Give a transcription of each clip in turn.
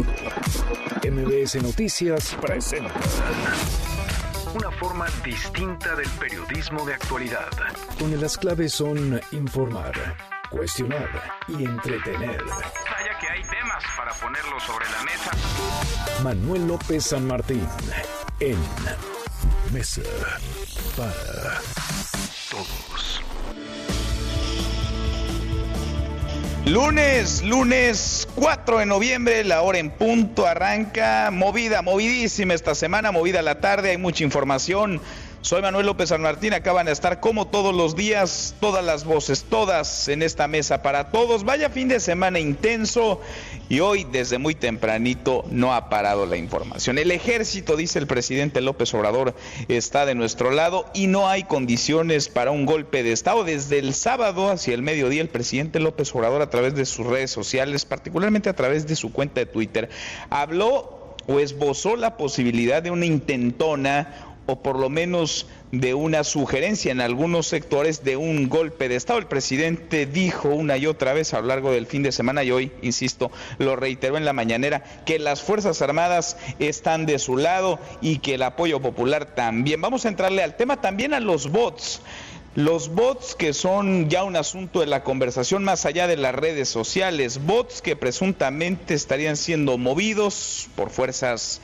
MBS Noticias presenta una forma distinta del periodismo de actualidad. Donde las claves son informar, cuestionar y entretener. Vaya que hay temas para ponerlos sobre la mesa. Manuel López San Martín en Mesa para Lunes, lunes 4 de noviembre, la hora en punto arranca, movida, movidísima esta semana, movida la tarde, hay mucha información. Soy Manuel López San Martín, acaban de estar como todos los días, todas las voces, todas en esta mesa para todos. Vaya fin de semana intenso y hoy desde muy tempranito no ha parado la información. El ejército, dice el presidente López Obrador, está de nuestro lado y no hay condiciones para un golpe de Estado. Desde el sábado hacia el mediodía, el presidente López Obrador a través de sus redes sociales, particularmente a través de su cuenta de Twitter, habló o esbozó la posibilidad de una intentona o por lo menos de una sugerencia en algunos sectores de un golpe de Estado. El presidente dijo una y otra vez a lo largo del fin de semana y hoy, insisto, lo reiteró en la mañanera, que las Fuerzas Armadas están de su lado y que el apoyo popular también. Vamos a entrarle al tema también a los bots. Los bots que son ya un asunto de la conversación más allá de las redes sociales, bots que presuntamente estarían siendo movidos por fuerzas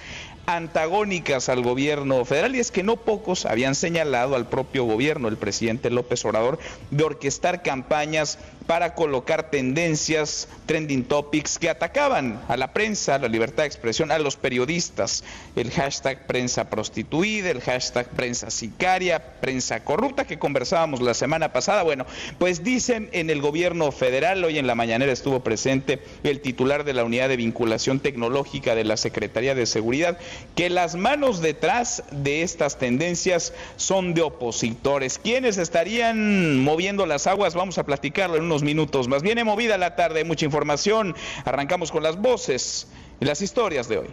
antagónicas al gobierno federal y es que no pocos habían señalado al propio gobierno, el presidente López Obrador, de orquestar campañas para colocar tendencias, trending topics que atacaban a la prensa, a la libertad de expresión, a los periodistas. El hashtag prensa prostituida, el hashtag prensa sicaria, prensa corrupta que conversábamos la semana pasada. Bueno, pues dicen en el gobierno federal, hoy en la mañanera estuvo presente el titular de la unidad de vinculación tecnológica de la Secretaría de Seguridad, que las manos detrás de estas tendencias son de opositores. ¿Quiénes estarían moviendo las aguas? Vamos a platicarlo en unos minutos. Más viene movida la tarde, mucha información. Arrancamos con las voces y las historias de hoy.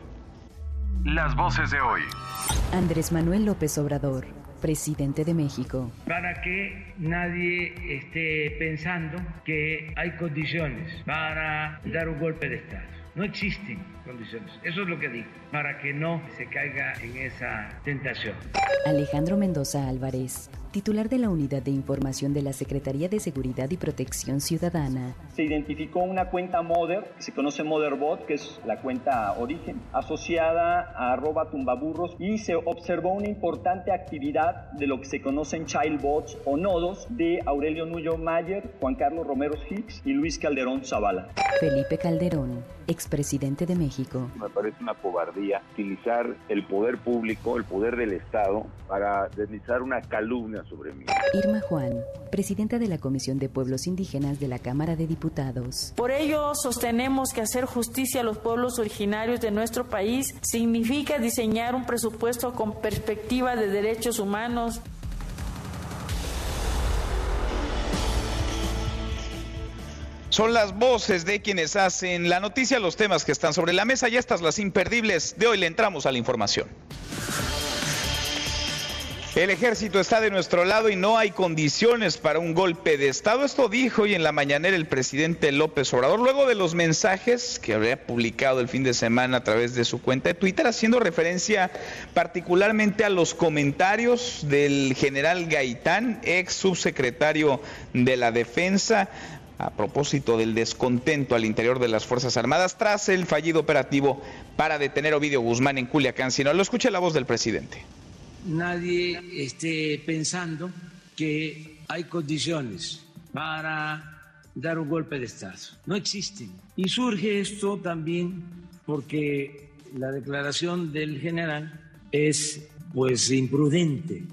Las voces de hoy. Andrés Manuel López Obrador, presidente de México. Para que nadie esté pensando que hay condiciones para dar un golpe de Estado. No existen condiciones. Eso es lo que digo, para que no se caiga en esa tentación. Alejandro Mendoza Álvarez, titular de la Unidad de Información de la Secretaría de Seguridad y Protección Ciudadana. Se identificó una cuenta Mother, que se conoce Motherbot, que es la cuenta origen, asociada a arroba tumbaburros y se observó una importante actividad de lo que se conocen childbots o nodos de Aurelio Nuyo Mayer, Juan Carlos Romero Hicks y Luis Calderón Zavala. Felipe Calderón, expresidente de México. Me parece una cobardía utilizar el poder público, el poder del Estado, para deslizar una calumnia sobre mí. Irma Juan, presidenta de la Comisión de Pueblos Indígenas de la Cámara de Diputados. Por ello, sostenemos que hacer justicia a los pueblos originarios de nuestro país significa diseñar un presupuesto con perspectiva de derechos humanos. Son las voces de quienes hacen la noticia, los temas que están sobre la mesa y estas las imperdibles. De hoy le entramos a la información. El ejército está de nuestro lado y no hay condiciones para un golpe de Estado. Esto dijo hoy en la mañanera el presidente López Obrador, luego de los mensajes que habría publicado el fin de semana a través de su cuenta de Twitter, haciendo referencia particularmente a los comentarios del general Gaitán, ex subsecretario de la Defensa, a propósito del descontento al interior de las Fuerzas Armadas tras el fallido operativo para detener a Ovidio Guzmán en Culiacán. Si no, lo escuche la voz del presidente nadie esté pensando que hay condiciones para dar un golpe de Estado. No existen. Y surge esto también porque la declaración del general es pues imprudente.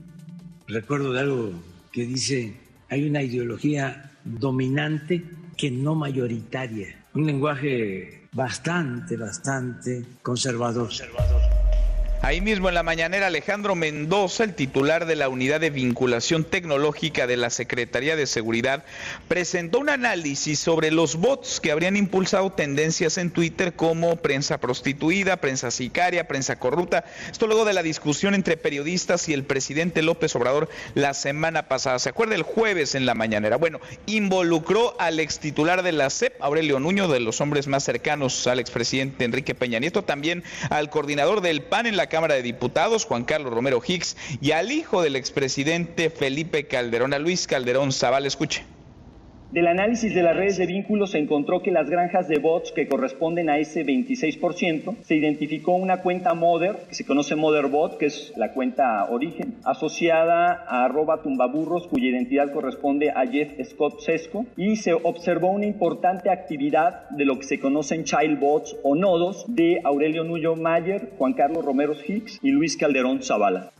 Recuerdo de algo que dice, hay una ideología dominante que no mayoritaria. Un lenguaje bastante, bastante conservador. conservador. Ahí mismo en la mañanera Alejandro Mendoza, el titular de la Unidad de Vinculación Tecnológica de la Secretaría de Seguridad, presentó un análisis sobre los bots que habrían impulsado tendencias en Twitter como prensa prostituida, prensa sicaria, prensa corrupta. Esto luego de la discusión entre periodistas y el presidente López Obrador la semana pasada. ¿Se acuerda el jueves en la mañanera? Bueno, involucró al ex titular de la CEP, Aurelio Nuño, de los hombres más cercanos al expresidente Enrique Peña Nieto, también al coordinador del PAN en la Cámara de Diputados, Juan Carlos Romero Hicks, y al hijo del expresidente Felipe Calderón, a Luis Calderón Zaval. Escuche. Del análisis de las redes de vínculos se encontró que las granjas de bots que corresponden a ese 26%, se identificó una cuenta Mother, que se conoce Motherbot, que es la cuenta origen, asociada a arroba tumbaburros, cuya identidad corresponde a Jeff Scott Sesco, y se observó una importante actividad de lo que se conocen child bots o nodos de Aurelio Nuyo Mayer, Juan Carlos Romero Hicks y Luis Calderón Zavala.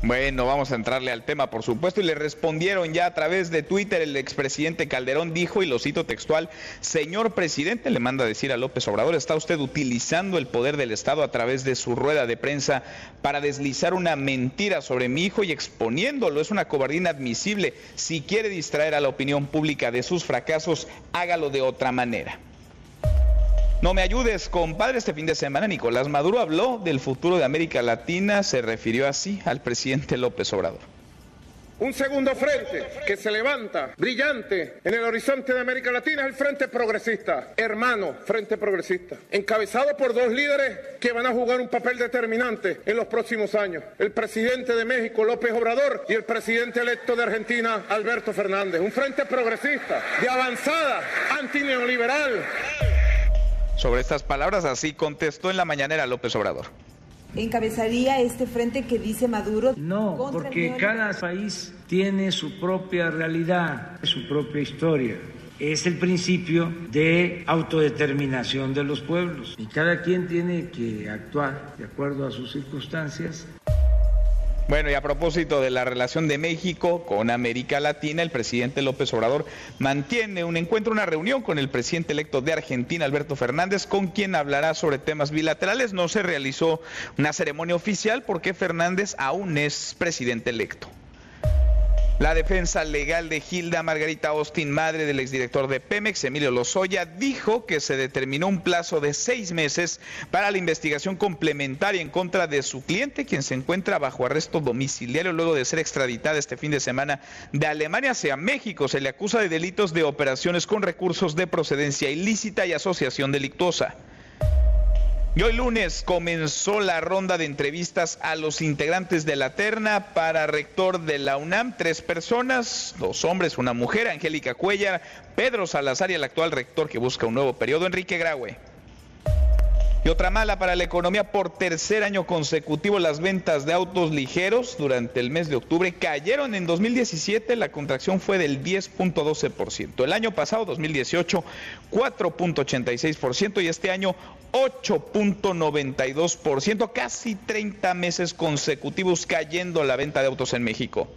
Bueno, vamos a entrarle al tema, por supuesto, y le respondieron ya a través de Twitter. El expresidente Calderón dijo, y lo cito textual, señor presidente, le manda a decir a López Obrador, ¿está usted utilizando el poder del Estado a través de su rueda de prensa para deslizar una mentira sobre mi hijo y exponiéndolo? Es una cobardía inadmisible. Si quiere distraer a la opinión pública de sus fracasos, hágalo de otra manera. No me ayudes, compadre. Este fin de semana Nicolás Maduro habló del futuro de América Latina, se refirió así al presidente López Obrador. Un segundo frente que se levanta brillante en el horizonte de América Latina es el Frente Progresista, hermano Frente Progresista, encabezado por dos líderes que van a jugar un papel determinante en los próximos años, el presidente de México López Obrador y el presidente electo de Argentina Alberto Fernández. Un Frente Progresista de avanzada, antineoliberal. Sobre estas palabras así contestó en la mañanera López Obrador. ¿Encabezaría este frente que dice Maduro? No, porque cada país tiene su propia realidad, su propia historia. Es el principio de autodeterminación de los pueblos y cada quien tiene que actuar de acuerdo a sus circunstancias. Bueno, y a propósito de la relación de México con América Latina, el presidente López Obrador mantiene un encuentro, una reunión con el presidente electo de Argentina, Alberto Fernández, con quien hablará sobre temas bilaterales. No se realizó una ceremonia oficial porque Fernández aún es presidente electo. La defensa legal de Hilda Margarita Austin, madre del exdirector de Pemex, Emilio Lozoya, dijo que se determinó un plazo de seis meses para la investigación complementaria en contra de su cliente, quien se encuentra bajo arresto domiciliario luego de ser extraditada este fin de semana de Alemania hacia México. Se le acusa de delitos de operaciones con recursos de procedencia ilícita y asociación delictuosa. Y hoy lunes comenzó la ronda de entrevistas a los integrantes de la terna para rector de la UNAM. Tres personas, dos hombres, una mujer, Angélica Cuellar, Pedro Salazar y el actual rector que busca un nuevo periodo, Enrique Graue. Y otra mala para la economía, por tercer año consecutivo las ventas de autos ligeros durante el mes de octubre cayeron en 2017, la contracción fue del 10.12%. El año pasado, 2018, 4.86% y este año 8.92%, casi 30 meses consecutivos cayendo la venta de autos en México.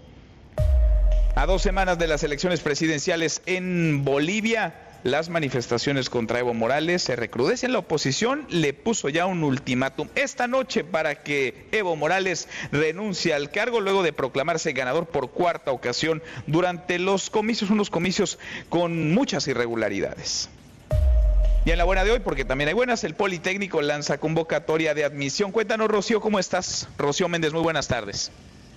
A dos semanas de las elecciones presidenciales en Bolivia, las manifestaciones contra Evo Morales se recrudecen. La oposición le puso ya un ultimátum esta noche para que Evo Morales renuncie al cargo luego de proclamarse ganador por cuarta ocasión durante los comicios, unos comicios con muchas irregularidades. Y en la buena de hoy, porque también hay buenas, el Politécnico lanza convocatoria de admisión. Cuéntanos, Rocío, ¿cómo estás? Rocío Méndez, muy buenas tardes.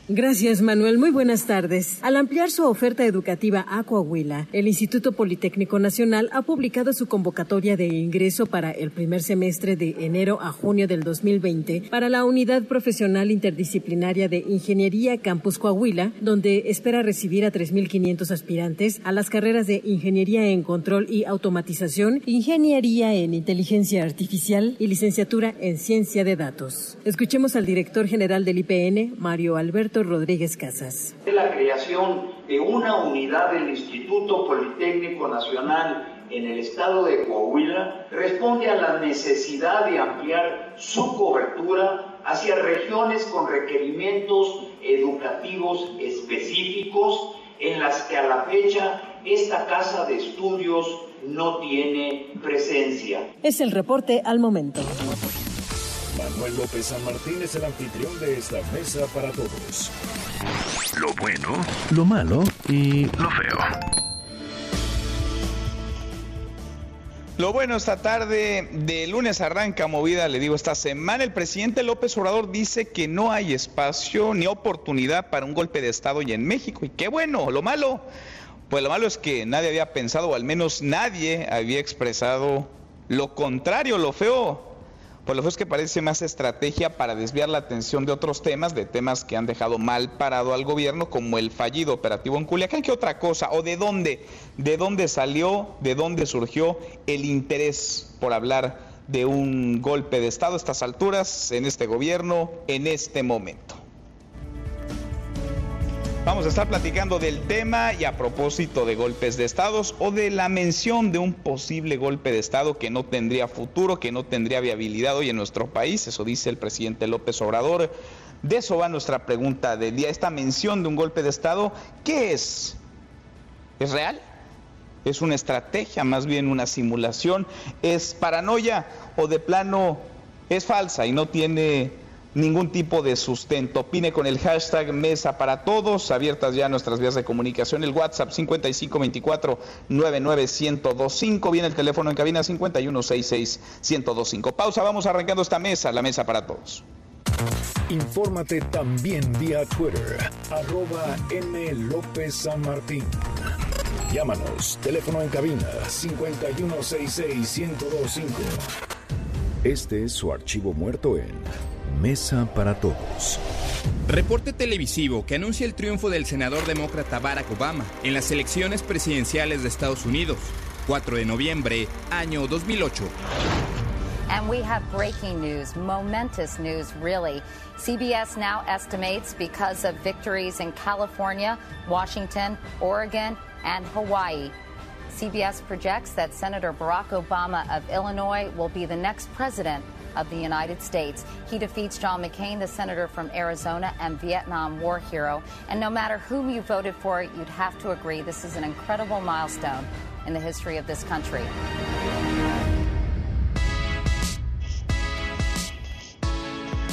Gracias, Manuel. Muy buenas tardes. Al ampliar su oferta educativa a Coahuila, el Instituto Politécnico Nacional ha publicado su convocatoria de ingreso para el primer semestre de enero a junio del 2020 para la Unidad Profesional Interdisciplinaria de Ingeniería Campus Coahuila, donde espera recibir a 3.500 aspirantes a las carreras de Ingeniería en Control y Automatización, Ingeniería en Inteligencia Artificial y Licenciatura en Ciencia de Datos. Escuchemos al director general del IPN, Mario Alberto Rodríguez Casas. La creación de una unidad del Instituto Politécnico Nacional en el estado de Coahuila responde a la necesidad de ampliar su cobertura hacia regiones con requerimientos educativos específicos en las que a la fecha esta casa de estudios no tiene presencia. Es el reporte al momento. Manuel López San Martín es el anfitrión de esta mesa para todos. Lo bueno, lo malo y lo feo. Lo bueno, esta tarde de lunes arranca movida, le digo, esta semana el presidente López Obrador dice que no hay espacio ni oportunidad para un golpe de Estado y en México. Y qué bueno, lo malo, pues lo malo es que nadie había pensado, o al menos nadie había expresado lo contrario, lo feo pues lo que es que parece más estrategia para desviar la atención de otros temas, de temas que han dejado mal parado al gobierno, como el fallido operativo en Culiacán, que otra cosa, o de dónde, de dónde salió, de dónde surgió el interés por hablar de un golpe de Estado a estas alturas, en este gobierno, en este momento. Vamos a estar platicando del tema y a propósito de golpes de estados o de la mención de un posible golpe de estado que no tendría futuro, que no tendría viabilidad hoy en nuestro país, eso dice el presidente López Obrador. De eso va nuestra pregunta del día, esta mención de un golpe de estado, ¿qué es? ¿Es real? ¿Es una estrategia, más bien una simulación? ¿Es paranoia o de plano es falsa y no tiene ningún tipo de sustento. Opine con el hashtag Mesa para Todos, abiertas ya nuestras vías de comunicación, el WhatsApp 5524 99125, viene el teléfono en cabina 5166 Pausa, vamos arrancando esta mesa, la Mesa para Todos. Infórmate también vía Twitter, arroba M. López San Martín. Llámanos, teléfono en cabina 5166 Este es su archivo muerto en Mesa para Todos. Reporte televisivo que anuncia el triunfo del senador demócrata Barack Obama en las elecciones presidenciales de Estados Unidos, 4 de noviembre, año 2008. And we have breaking news, momentous news, really. CBS now estimates because of victories in California, Washington, Oregon, and Hawaii. CBS projects that Senator Barack Obama of Illinois will be the next president of the United States. He defeats John McCain, the senator from Arizona and Vietnam War hero. And no matter whom you voted for, you'd have to agree this is an incredible milestone in the history of this country.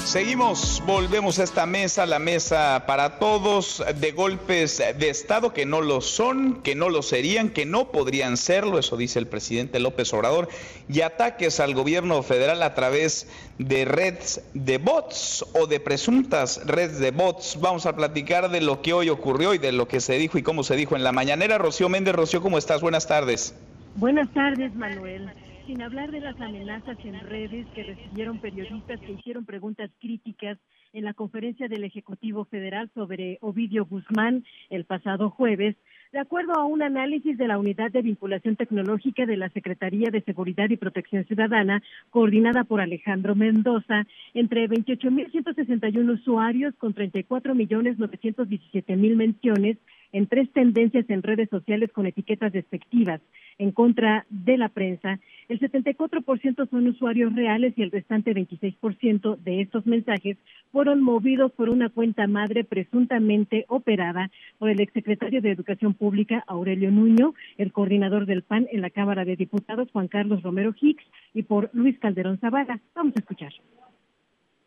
Seguimos, volvemos a esta mesa, la mesa para todos, de golpes de Estado que no lo son, que no lo serían, que no podrían serlo, eso dice el presidente López Obrador, y ataques al gobierno federal a través de redes de bots o de presuntas redes de bots. Vamos a platicar de lo que hoy ocurrió y de lo que se dijo y cómo se dijo en la mañanera. Rocío Méndez, Rocío, ¿cómo estás? Buenas tardes. Buenas tardes, Manuel sin hablar de las amenazas en redes que recibieron periodistas que hicieron preguntas críticas en la conferencia del Ejecutivo Federal sobre Ovidio Guzmán el pasado jueves, de acuerdo a un análisis de la Unidad de Vinculación Tecnológica de la Secretaría de Seguridad y Protección Ciudadana, coordinada por Alejandro Mendoza, entre 28.161 usuarios con 34.917.000 menciones en tres tendencias en redes sociales con etiquetas despectivas en contra de la prensa, el 74% son usuarios reales y el restante 26% de estos mensajes fueron movidos por una cuenta madre presuntamente operada por el exsecretario de Educación Pública, Aurelio Nuño, el coordinador del PAN en la Cámara de Diputados, Juan Carlos Romero Hicks, y por Luis Calderón Zavala. Vamos a escuchar.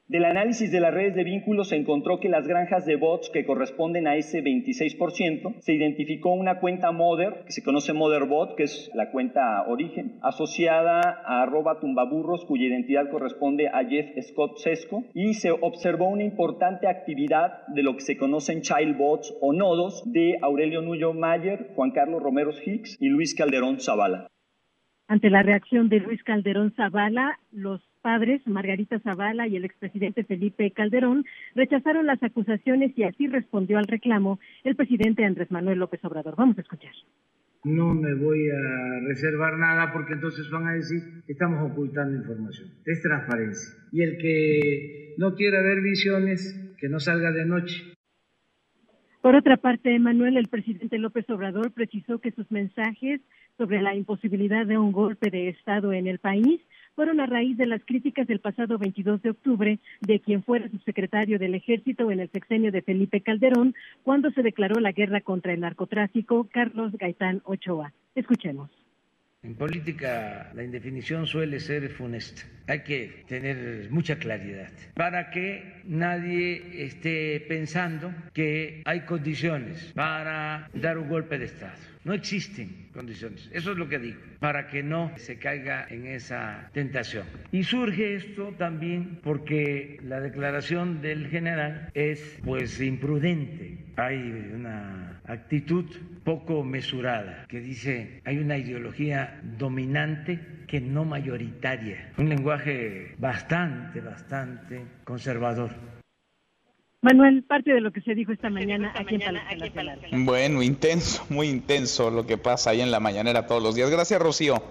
Del análisis de las redes de vínculos se encontró que las granjas de bots que corresponden a ese 26%, se identificó una cuenta Mother, que se conoce Motherbot, que es la cuenta origen, asociada a arroba tumbaburros, cuya identidad corresponde a Jeff Scott Sesco, y se observó una importante actividad de lo que se conocen childbots o nodos de Aurelio Nuyo Mayer, Juan Carlos Romero Hicks y Luis Calderón Zavala. Ante la reacción de Luis Calderón Zavala, los padres, Margarita Zavala y el expresidente Felipe Calderón, rechazaron las acusaciones y así respondió al reclamo el presidente Andrés Manuel López Obrador. Vamos a escuchar. No me voy a reservar nada porque entonces van a decir que estamos ocultando información. Es transparencia. Y el que no quiera ver visiones, que no salga de noche. Por otra parte, Manuel, el presidente López Obrador precisó que sus mensajes sobre la imposibilidad de un golpe de Estado en el país fueron a raíz de las críticas del pasado 22 de octubre de quien fuera subsecretario del Ejército en el sexenio de Felipe Calderón, cuando se declaró la guerra contra el narcotráfico, Carlos Gaitán Ochoa. Escuchemos. En política la indefinición suele ser funesta. Hay que tener mucha claridad para que nadie esté pensando que hay condiciones para dar un golpe de Estado. No existen condiciones. Eso es lo que digo, para que no se caiga en esa tentación. Y surge esto también porque la declaración del general es pues imprudente. Hay una actitud poco mesurada que dice hay una ideología dominante que no mayoritaria. Un lenguaje bastante, bastante conservador. Manuel, parte de lo que se dijo esta mañana aquí en Palacio Nacional. Bueno, intenso, muy intenso lo que pasa ahí en la mañanera todos los días. Gracias, Rocío.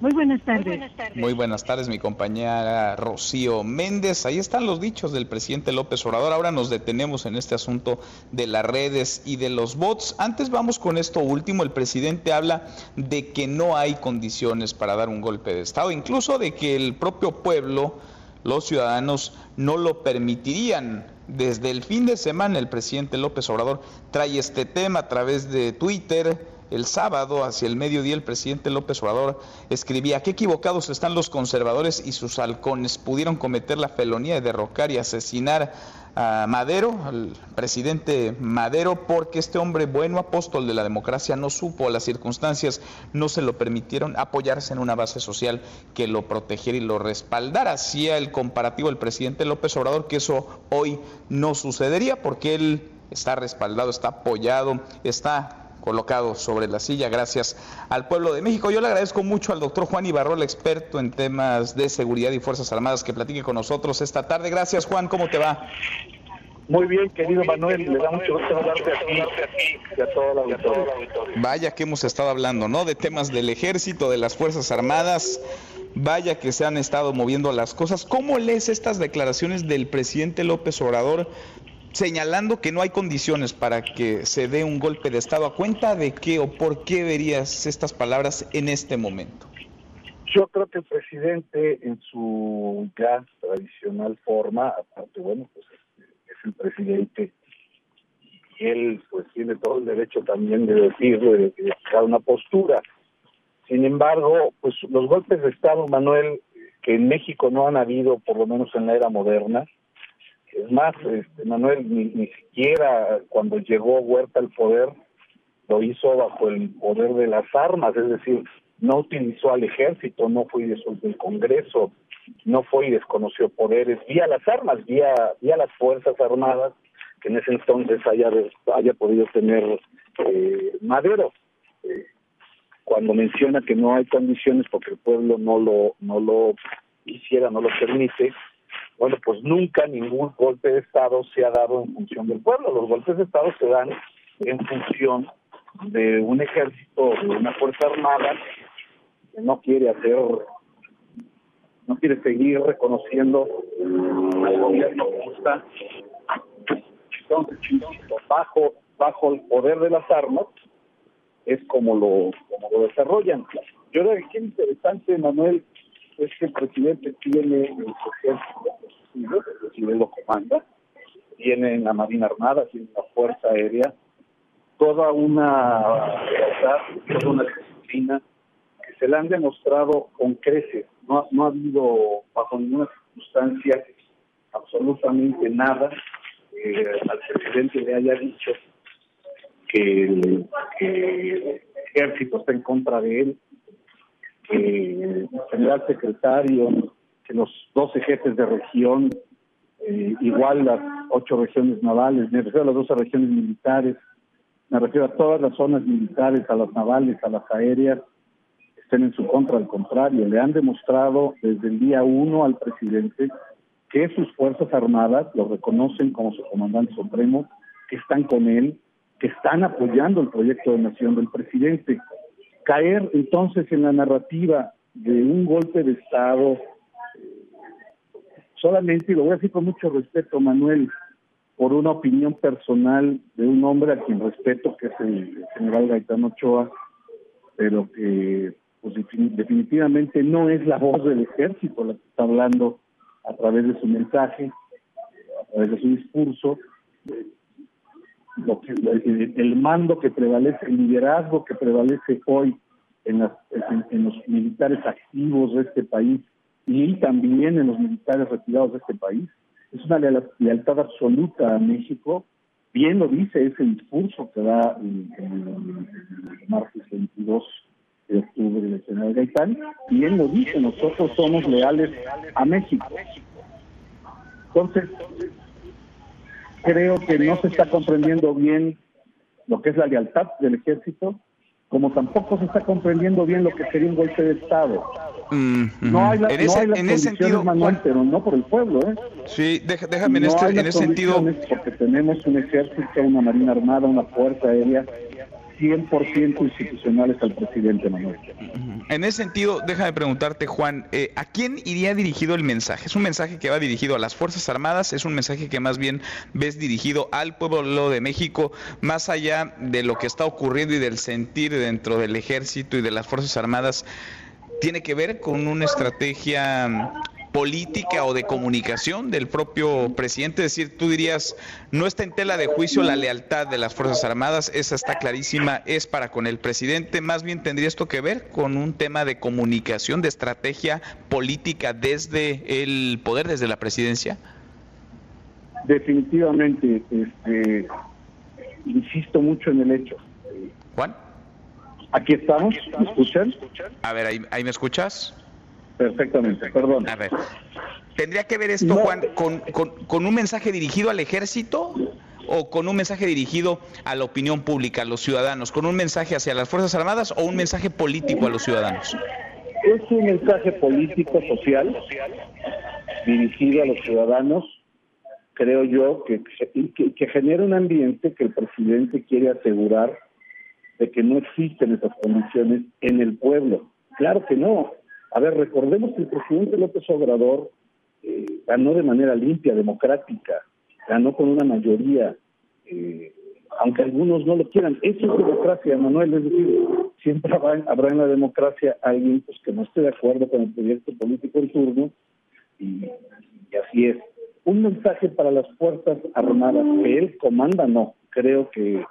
Muy buenas tardes. Muy buenas tardes, mi compañera Rocío Méndez. Ahí están los dichos del presidente López Obrador. Ahora nos detenemos en este asunto de las redes y de los bots. Antes vamos con esto último. El presidente habla de que no hay condiciones para dar un golpe de Estado, incluso de que el propio pueblo, los ciudadanos, no lo permitirían. Desde el fin de semana el presidente López Obrador trae este tema a través de Twitter. El sábado, hacia el mediodía, el presidente López Obrador escribía, qué equivocados están los conservadores y sus halcones. Pudieron cometer la felonía de derrocar y asesinar a Madero, al presidente Madero, porque este hombre bueno, apóstol de la democracia, no supo, las circunstancias no se lo permitieron apoyarse en una base social que lo protegiera y lo respaldara. Hacía el comparativo el presidente López Obrador que eso hoy no sucedería porque él está respaldado, está apoyado, está colocado sobre la silla gracias al pueblo de México. Yo le agradezco mucho al doctor Juan Ibarrola, experto en temas de seguridad y Fuerzas Armadas, que platique con nosotros esta tarde. Gracias, Juan. ¿Cómo te va? Muy bien, querido Manuel, le da mucho gusto hablarte a ti y a toda la auditoría. Vaya que hemos estado hablando, ¿no? De temas del ejército, de las Fuerzas Armadas. Vaya que se han estado moviendo las cosas. ¿Cómo lees estas declaraciones del presidente López Obrador señalando que no hay condiciones para que se dé un golpe de Estado. ¿A cuenta de qué o por qué verías estas palabras en este momento? Yo creo que el presidente en su ya tradicional forma, aparte, bueno, pues es el presidente y él pues tiene todo el derecho también de decirlo, de, de fijar una postura. Sin embargo, pues los golpes de Estado, Manuel, que en México no han habido, por lo menos en la era moderna, es más, este, Manuel, ni, ni siquiera cuando llegó Huerta al poder lo hizo bajo el poder de las armas, es decir, no utilizó al ejército, no fue y disolvió el Congreso, no fue y desconoció poderes, vía las armas, vía, vía las Fuerzas Armadas, que en ese entonces haya, haya podido tener eh, Madero. Eh, cuando menciona que no hay condiciones porque el pueblo no lo, no lo quisiera, no lo permite, bueno, pues nunca ningún golpe de Estado se ha dado en función del pueblo. Los golpes de Estado se dan en función de un ejército, de una fuerza armada que no quiere hacer, no quiere seguir reconociendo al gobierno está. Entonces, bajo, bajo el poder de las armas, es como lo, como lo desarrollan. Yo creo que es interesante, Manuel, es que el presidente tiene el ejército, el presidente lo comanda, tiene la Marina Armada, tiene la Fuerza Aérea, toda una toda una disciplina que se le han demostrado con creces. No, no ha habido bajo ninguna circunstancia absolutamente nada eh, al presidente le haya dicho que el ejército está en contra de él, que el general secretario, que los 12 jefes de región, eh, igual las ocho regiones navales, me refiero a las 12 regiones militares, me refiero a todas las zonas militares, a las navales, a las aéreas, estén en su contra, al contrario, le han demostrado desde el día uno al presidente que sus Fuerzas Armadas lo reconocen como su comandante supremo, que están con él, que están apoyando el proyecto de nación del presidente. Caer entonces en la narrativa de un golpe de Estado, solamente, y lo voy a decir con mucho respeto, Manuel, por una opinión personal de un hombre a quien respeto, que es el general Gaetano Ochoa, pero que pues, definitivamente no es la voz del ejército la que está hablando a través de su mensaje, a través de su discurso, lo que, el mando que prevalece, el liderazgo que prevalece hoy en, los militares activos de este país y también en los militares retirados de este país. Es una lealtad absoluta a México. Bien lo dice ese discurso que da el, martes 22 de octubre del general Gaitán. Bien lo dice, nosotros somos leales a México. Entonces, creo que no se está comprendiendo bien lo que es la lealtad del ejército, como tampoco se está comprendiendo bien lo que sería un golpe de Estado. Mm, no hay, la, en ese, en ese sentido, Manuel, pero no por el pueblo, ¿eh? Sí, déjame en, este, en ese sentido. Porque tenemos un ejército, una marina armada, una fuerza aérea 100% institucionales al presidente Manuel. En ese sentido, déjame preguntarte, Juan, eh, ¿a quién iría dirigido el mensaje? ¿Es un mensaje que va dirigido a las Fuerzas Armadas? ¿Es un mensaje que más bien ves dirigido al pueblo de México, más allá de lo que está ocurriendo y del sentir dentro del ejército y de las Fuerzas Armadas? ¿Tiene que ver con una estrategia política o de comunicación del propio presidente? Es decir, tú dirías, no está en tela de juicio la lealtad de las Fuerzas Armadas, esa está clarísima, es para con el presidente, más bien tendría esto que ver con un tema de comunicación, de estrategia política desde el poder, desde la presidencia. Definitivamente, este, insisto mucho en el hecho. Juan. Aquí estamos, ¿me escuchan? A ver, ¿ahí, ahí me escuchas? Perfectamente, perdón. A ver, ¿tendría que ver esto, Juan, con, con, un mensaje dirigido al ejército o con un mensaje dirigido a la opinión pública, a los ciudadanos? ¿Con un mensaje hacia las Fuerzas Armadas o un mensaje político a los ciudadanos? Es un mensaje político, social, dirigido a los ciudadanos, creo yo, que, que, que genera un ambiente que el presidente quiere asegurar de que no existen esas condiciones en el pueblo. Claro que no, a ver, recordemos que el presidente López Obrador eh, ganó de manera limpia, democrática, ganó con una mayoría, eh, aunque algunos no lo quieran. Eso es democracia, Manuel, es decir, siempre habrá, en la democracia alguien pues, que no esté de acuerdo con el proyecto político en turno, y, y así es. Un mensaje para las Fuerzas Armadas, que él comanda, no, creo que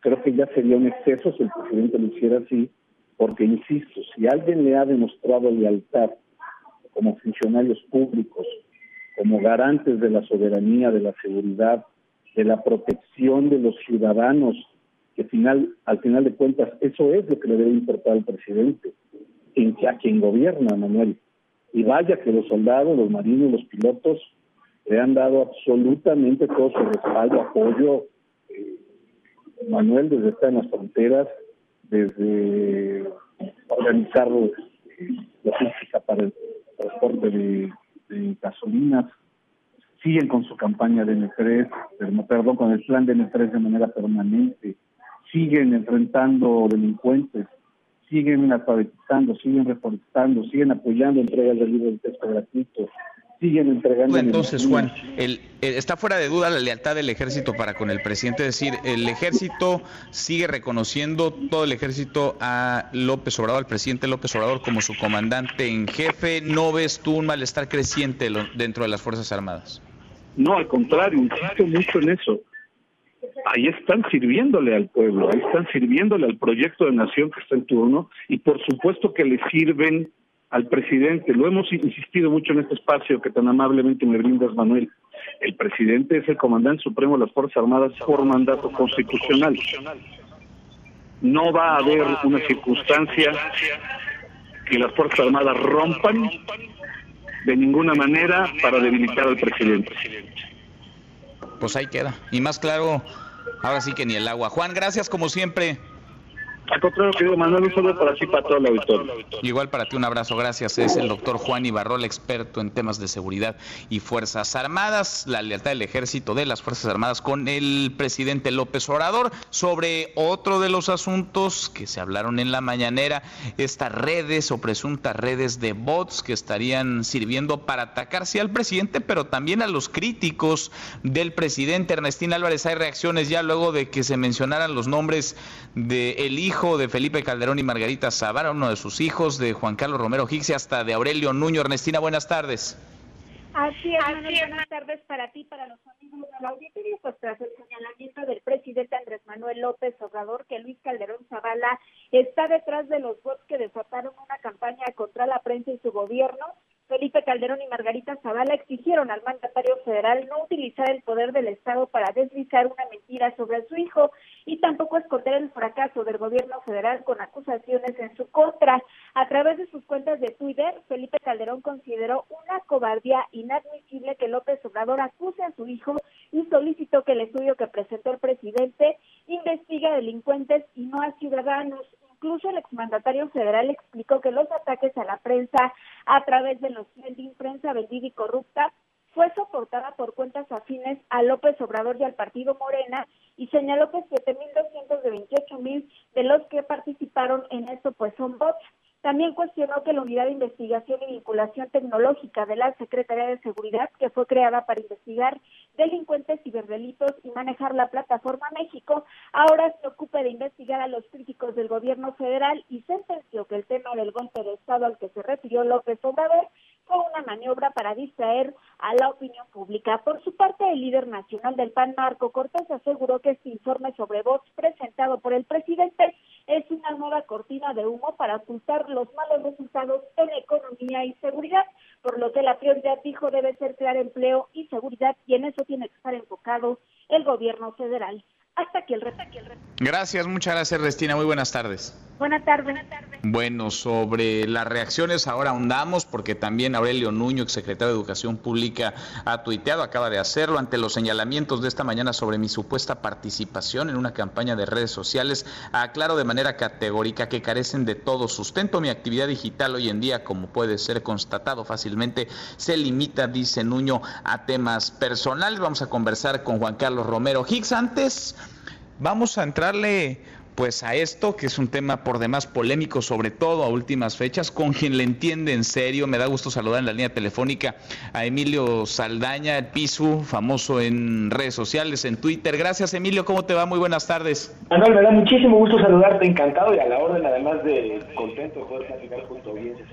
creo que ya sería un exceso si el presidente lo hiciera así, porque, insisto, si alguien le ha demostrado lealtad como funcionarios públicos, como garantes de la soberanía, de la seguridad, de la protección de los ciudadanos, que final, al final de cuentas eso es lo que le debe importar al presidente, en que a quien gobierna, Manuel. Y vaya que los soldados, los marinos, los pilotos le han dado absolutamente todo su respaldo, apoyo. Eh, Manuel, desde estar en las fronteras, desde organizar logística para el transporte de, gasolinas, siguen con su campaña de N3, perdón, con el plan de N3 de manera permanente, siguen enfrentando delincuentes, siguen alfabetizando, siguen reforestando, siguen apoyando entregas de libros de texto gratuitos, siguen entregando. Entonces, Juan, el, está fuera de duda la lealtad del ejército para con el presidente. Es decir, el ejército sigue reconociendo todo el ejército a López Obrador, al presidente López Obrador, como su comandante en jefe. ¿No ves tú un malestar creciente dentro de las Fuerzas Armadas? No, al contrario, insisto mucho en eso. Ahí están sirviéndole al pueblo, ahí están sirviéndole al proyecto de nación que está en turno y por supuesto que le sirven al presidente. Lo hemos insistido mucho en este espacio que tan amablemente me brindas, Manuel. El presidente es el comandante supremo de las Fuerzas Armadas por mandato constitucional. No va a haber una circunstancia que las Fuerzas Armadas rompan de ninguna manera para debilitar al presidente. Pues ahí queda. Y más claro, ahora sí que ni el agua. Juan, gracias como siempre. Al contrario, querido Manuel, un saludo para ti, para todo el auditorio. Igual para ti, un abrazo, gracias. Es el doctor Juan Ibarrol, experto en temas de seguridad y Fuerzas Armadas, la lealtad del ejército de las Fuerzas Armadas con el presidente López Obrador. Sobre otro de los asuntos que se hablaron en la mañanera, estas redes o presuntas redes de bots que estarían sirviendo para atacarse al presidente, pero también a los críticos del presidente. Ernestina Álvarez, hay reacciones ya luego de que se mencionaran los nombres del hijo de Felipe Calderón y Margarita Zavala, uno de sus hijos, de Juan Carlos Romero Hicks hasta de Aurelio Nuño. Ernestina, buenas tardes. Así es, buenas tardes para ti, para los amigos de la auditoría, pues tras el señalamiento del presidente Andrés Manuel López Obrador que Luis Calderón Zavala está detrás de los bots que desataron una campaña contra la prensa y su gobierno, Felipe Calderón y Margarita Zavala exigieron al mandatario federal no utilizar el poder del Estado para deslizar una mentira sobre su hijo y tampoco esconder el fracaso del gobierno federal con acusaciones en su contra. A través de sus cuentas de Twitter, Felipe Calderón consideró una cobardía inadmisible que López Obrador acuse a su hijo y solicitó que el estudio que presentó el presidente investigue a delincuentes y no a ciudadanos. Incluso el exmandatario federal explicó que los ataques a la prensa a través de los trending prensa vendida y corrupta fue soportada por cuentas afines a López Obrador y al partido Morena y señaló que 7.200 de 28.000 de los que participaron en esto pues son bots. También cuestionó que la Unidad de Investigación y Vinculación Tecnológica de la Secretaría de Seguridad, que fue creada para investigar delincuentes, ciberdelitos y manejar la plataforma México, ahora se ocupa de investigar a los críticos del gobierno federal y sentenció que el tema del golpe de Estado al que se refirió López Obrador fue una maniobra para distraer a la opinión pública. Por su parte, el líder nacional del PAN, Marco Cortés, aseguró que este informe sobre votos presentado por el presidente es una nueva cortina de humo para ocultar los malos resultados en economía y seguridad, por lo que la prioridad, dijo, debe ser crear empleo y seguridad y en eso tiene que estar enfocado el gobierno federal. Hasta aquí el reto. Gracias, muchas gracias, Restina. Muy buenas tardes. Buenas tardes. Buenas tardes. Bueno, sobre las reacciones ahora ahondamos porque también Aurelio Nuño, secretario de Educación Pública, ha tuiteado, acaba de hacerlo ante los señalamientos de esta mañana sobre mi supuesta participación en una campaña de redes sociales. Aclaro de manera categórica que carecen de todo sustento. Mi actividad digital hoy en día, como puede ser constatado fácilmente, se limita, dice Nuño, a temas personales. Vamos a conversar con Juan Carlos Romero Higgs. Antes, vamos a entrarle pues a esto, que es un tema por demás polémico, sobre todo a últimas fechas, con quien le entiende en serio. Me da gusto saludar en la línea telefónica a Emilio Saldaña, el Pisu, famoso en redes sociales, en Twitter. Gracias, Emilio, ¿cómo te va? Muy buenas tardes. Manuel, me da muchísimo gusto saludarte, encantado y a la orden, además de contento de poder platicar junto a audiencia.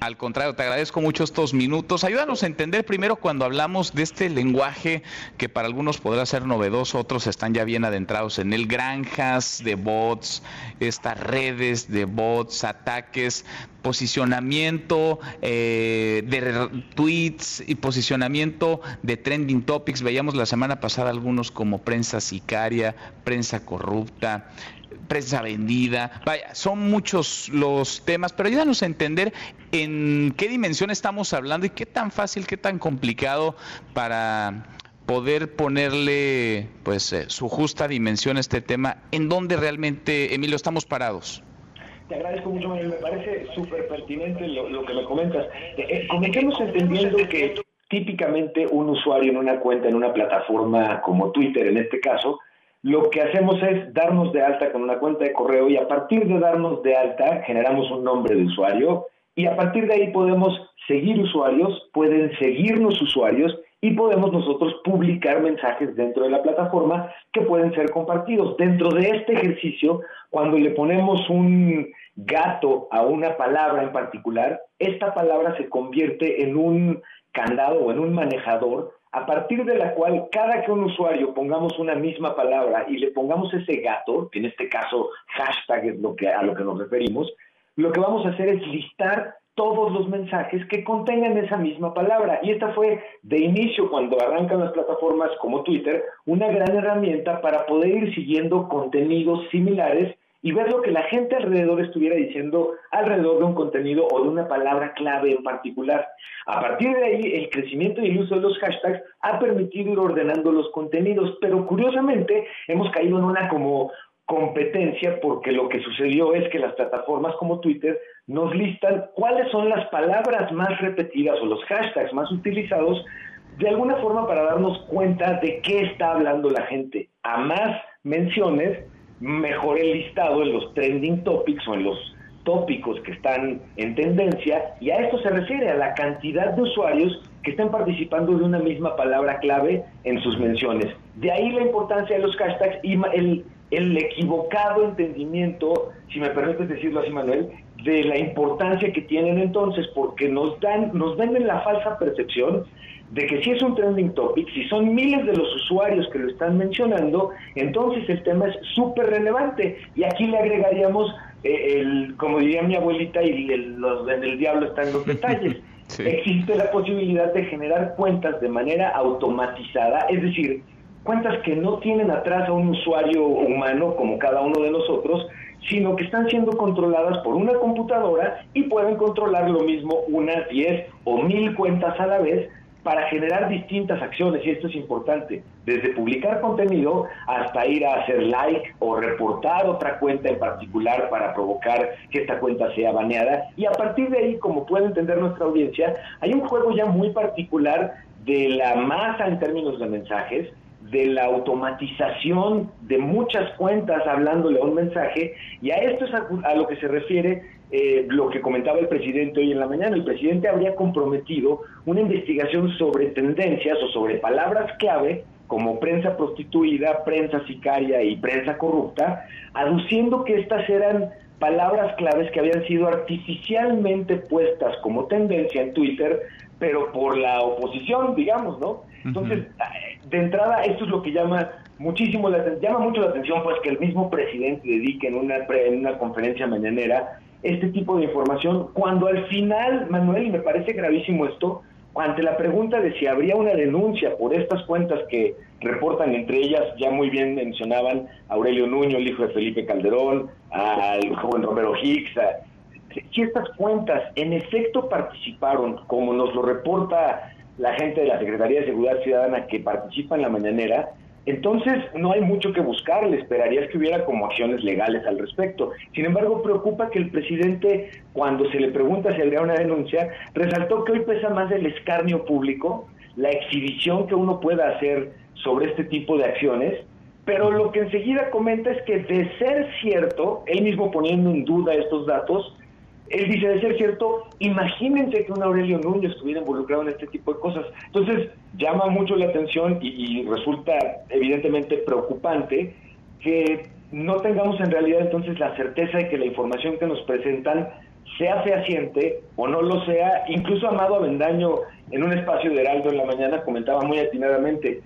Al contrario, te agradezco mucho estos minutos. Ayúdanos a entender primero cuando hablamos de este lenguaje que para algunos podrá ser novedoso, otros están ya bien adentrados en él, granjas de bots, estas redes de bots, ataques, posicionamiento eh, de tweets y posicionamiento de trending topics. Veíamos la semana pasada algunos como prensa sicaria, prensa corrupta, prensa vendida. Vaya, son muchos los temas, pero ayúdanos a entender en qué dimensión estamos hablando y qué tan fácil, qué tan complicado para poder ponerle pues eh, su justa dimensión a este tema, en dónde realmente, Emilio, estamos parados. Te agradezco mucho, Manuel. Me parece súper pertinente lo, que me comentas. Eh, eh, comencemos entendiendo que típicamente un usuario en una cuenta, en una plataforma como Twitter en este caso, lo que hacemos es darnos de alta con una cuenta de correo y a partir de darnos de alta generamos un nombre de usuario y a partir de ahí podemos seguir usuarios, pueden seguirnos usuarios y podemos nosotros publicar mensajes dentro de la plataforma que pueden ser compartidos. Dentro de este ejercicio, cuando le ponemos un gato a una palabra en particular, esta palabra se convierte en un candado o en un manejador a partir de la cual cada que un usuario pongamos una misma palabra y le pongamos ese gato, en este caso hashtag es lo que, a lo que nos referimos, lo que vamos a hacer es listar todos los mensajes que contengan esa misma palabra. Y esta fue de inicio, cuando arrancan las plataformas como Twitter, una gran herramienta para poder ir siguiendo contenidos similares y ver lo que la gente alrededor estuviera diciendo alrededor de un contenido o de una palabra clave en particular. A partir de ahí, el crecimiento y el uso de los hashtags ha permitido ir ordenando los contenidos, pero curiosamente hemos caído en una como competencia porque lo que sucedió es que las plataformas como Twitter nos listan cuáles son las palabras más repetidas o los hashtags más utilizados de alguna forma para darnos cuenta de qué está hablando la gente. A más menciones, mejor el listado en los trending topics o en los tópicos que están en tendencia y a esto se refiere a la cantidad de usuarios que están participando de una misma palabra clave en sus menciones. De ahí la importancia de los hashtags y el, el equivocado entendimiento, si me permites decirlo así Manuel, de la importancia que tienen entonces, porque nos dan, nos venden la falsa percepción de que si es un trending topic, si son miles de los usuarios que lo están mencionando, entonces el tema es súper relevante. Y aquí le agregaríamos, eh, el, como diría mi abuelita, y el, los, en el diablo están los detalles. Existe la posibilidad de generar cuentas de manera automatizada, es decir, cuentas que no tienen atrás a un usuario humano como cada uno de nosotros, sino que están siendo controladas por una computadora y pueden controlar lo mismo unas 10 o mil cuentas a la vez para generar distintas acciones, y esto es importante, desde publicar contenido hasta ir a hacer like o reportar otra cuenta en particular para provocar que esta cuenta sea baneada. Y a partir de ahí, como puede entender nuestra audiencia, hay un juego ya muy particular de la masa en términos de mensajes, de la automatización de muchas cuentas hablándole a un mensaje, y a esto es a, lo que se refiere eh, lo que comentaba el presidente hoy en la mañana. El presidente habría comprometido una investigación sobre tendencias o sobre palabras clave como prensa prostituida, prensa sicaria y prensa corrupta, aduciendo que estas eran palabras claves que habían sido artificialmente puestas como tendencia en Twitter, pero por la oposición, digamos, ¿no? Entonces, de entrada, esto es lo que llama muchísimo la llama mucho la atención, pues que el mismo presidente dedique en una, en una conferencia mañanera este tipo de información, cuando al final, Manuel, y me parece gravísimo esto, ante la pregunta de si habría una denuncia por estas cuentas que reportan entre ellas, ya muy bien mencionaban Aurelio Nuño, el hijo de Felipe Calderón, al joven Romero Hicks, si estas cuentas en efecto participaron, como nos lo reporta la gente de la Secretaría de Seguridad Ciudadana que participa en la mañanera, entonces no hay mucho que buscar, le esperarías que hubiera como acciones legales al respecto. Sin embargo, preocupa que el presidente, cuando se le pregunta si habría una denuncia, resaltó que hoy pesa más el escarnio público, la exhibición que uno pueda hacer sobre este tipo de acciones, pero lo que enseguida comenta es que de ser cierto, él mismo poniendo en duda estos datos, él dice, de ser cierto, imagínense que un Aurelio Núñez estuviera involucrado en este tipo de cosas. Entonces, llama mucho la atención y, resulta evidentemente preocupante que no tengamos en realidad entonces la certeza de que la información que nos presentan sea fehaciente o no lo sea. Incluso Amado Avendaño, en un espacio de Heraldo en la mañana, comentaba muy atinadamente,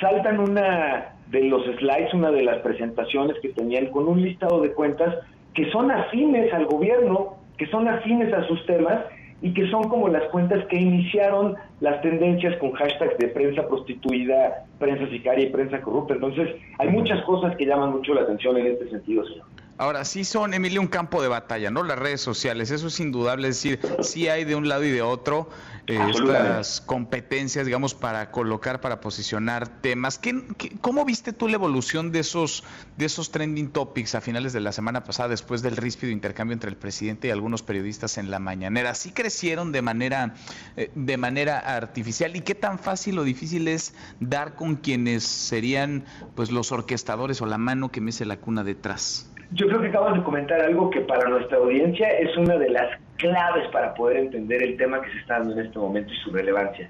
saltan una de los slides, una de las presentaciones que tenían con un listado de cuentas que son afines al gobierno, que son afines a sus temas y que son como las cuentas que iniciaron las tendencias con hashtags de prensa prostituida, prensa sicaria y prensa corrupta. Entonces, hay muchas cosas que llaman mucho la atención en este sentido, señor. Ahora, sí son, Emilio, un campo de batalla, ¿no? Las redes sociales, eso es indudable, es decir, sí hay de un lado y de otro eh, estas competencias, digamos, para colocar, para posicionar temas. ¿Qué, cómo viste tú la evolución de esos, de esos trending topics a finales de la semana pasada, después del ríspido intercambio entre el presidente y algunos periodistas en la mañanera? ¿Sí crecieron de manera, eh, de manera artificial? ¿Y qué tan fácil o difícil es dar con quienes serían pues los orquestadores o la mano que mece la cuna detrás? Yo creo que acabas de comentar algo que para nuestra audiencia es una de las claves para poder entender el tema que se está dando en este momento y su relevancia,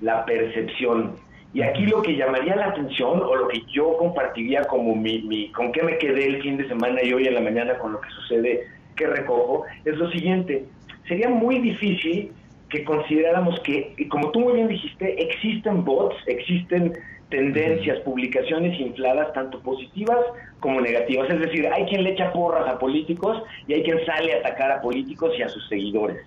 la percepción. Y aquí lo que llamaría la atención o lo que yo compartiría como mi, mi con qué me quedé el fin de semana y hoy en la mañana con lo que sucede que recojo, es lo siguiente. Sería muy difícil que consideráramos que, como tú muy bien dijiste, existen bots, existen tendencias, publicaciones infladas, tanto positivas como negativas. Es decir, hay quien le echa porras a políticos y hay quien sale a atacar a políticos y a sus seguidores.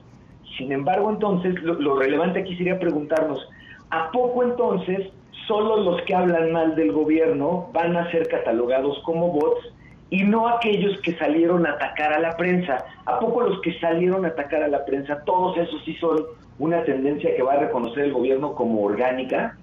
Sin embargo, entonces, lo, relevante aquí sería preguntarnos, ¿a poco entonces solo los que hablan mal del gobierno van a ser catalogados como bots y no aquellos que salieron a atacar a la prensa? ¿A poco los que salieron a atacar a la prensa, todos esos sí son una tendencia que va a reconocer el gobierno como orgánica?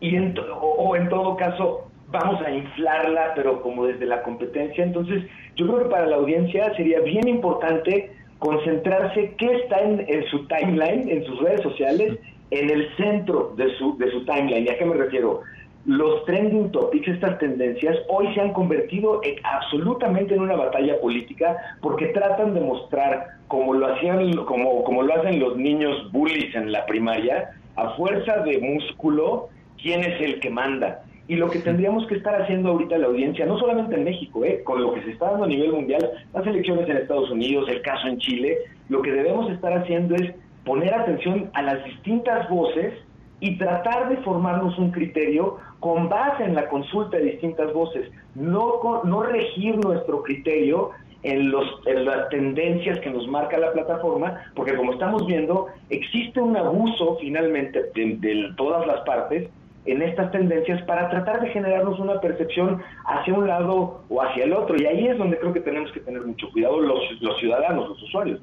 Y o, en todo caso vamos a inflarla, pero como desde la competencia. Entonces, yo creo que para la audiencia sería bien importante concentrarse qué está en, su timeline, en sus redes sociales, en el centro de su, de su timeline. ¿Y a qué me refiero? Los trending topics, estas tendencias, hoy se han convertido absolutamente en una batalla política porque tratan de mostrar, como lo, hacían, como, como lo hacen los niños bullies en la primaria, a fuerza de músculo, quién es el que manda. Y lo que tendríamos que estar haciendo ahorita la audiencia, no solamente en México, ¿eh? con lo que se está dando a nivel mundial, las elecciones en Estados Unidos, el caso en Chile, lo que debemos estar haciendo es poner atención a las distintas voces y tratar de formarnos un criterio con base en la consulta de distintas voces, no, no regir nuestro criterio en, los, en las tendencias que nos marca la plataforma, porque como estamos viendo, existe un abuso finalmente de, todas las partes en estas tendencias para tratar de generarnos una percepción hacia un lado o hacia el otro. Y ahí es donde creo que tenemos que tener mucho cuidado los, los ciudadanos, los usuarios.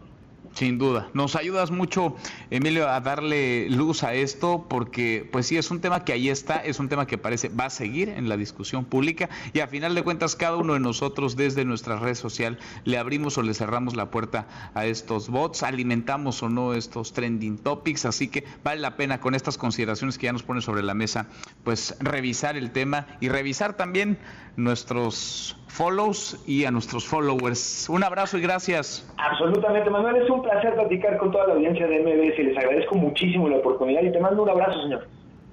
Sin duda. Nos ayudas mucho, Emilio, a darle luz a esto porque, pues sí, es un tema que ahí está, es un tema que parece va a seguir en la discusión pública y a final de cuentas cada uno de nosotros desde nuestra red social le abrimos o le cerramos la puerta a estos bots, alimentamos o no estos trending topics, así que vale la pena con estas consideraciones que ya nos pone sobre la mesa, pues revisar el tema y revisar también nuestros follows y a nuestros followers. Un abrazo y gracias. Absolutamente, Manuel, es un placer platicar con toda la audiencia de MBS y les agradezco muchísimo la oportunidad y te mando un abrazo, señor.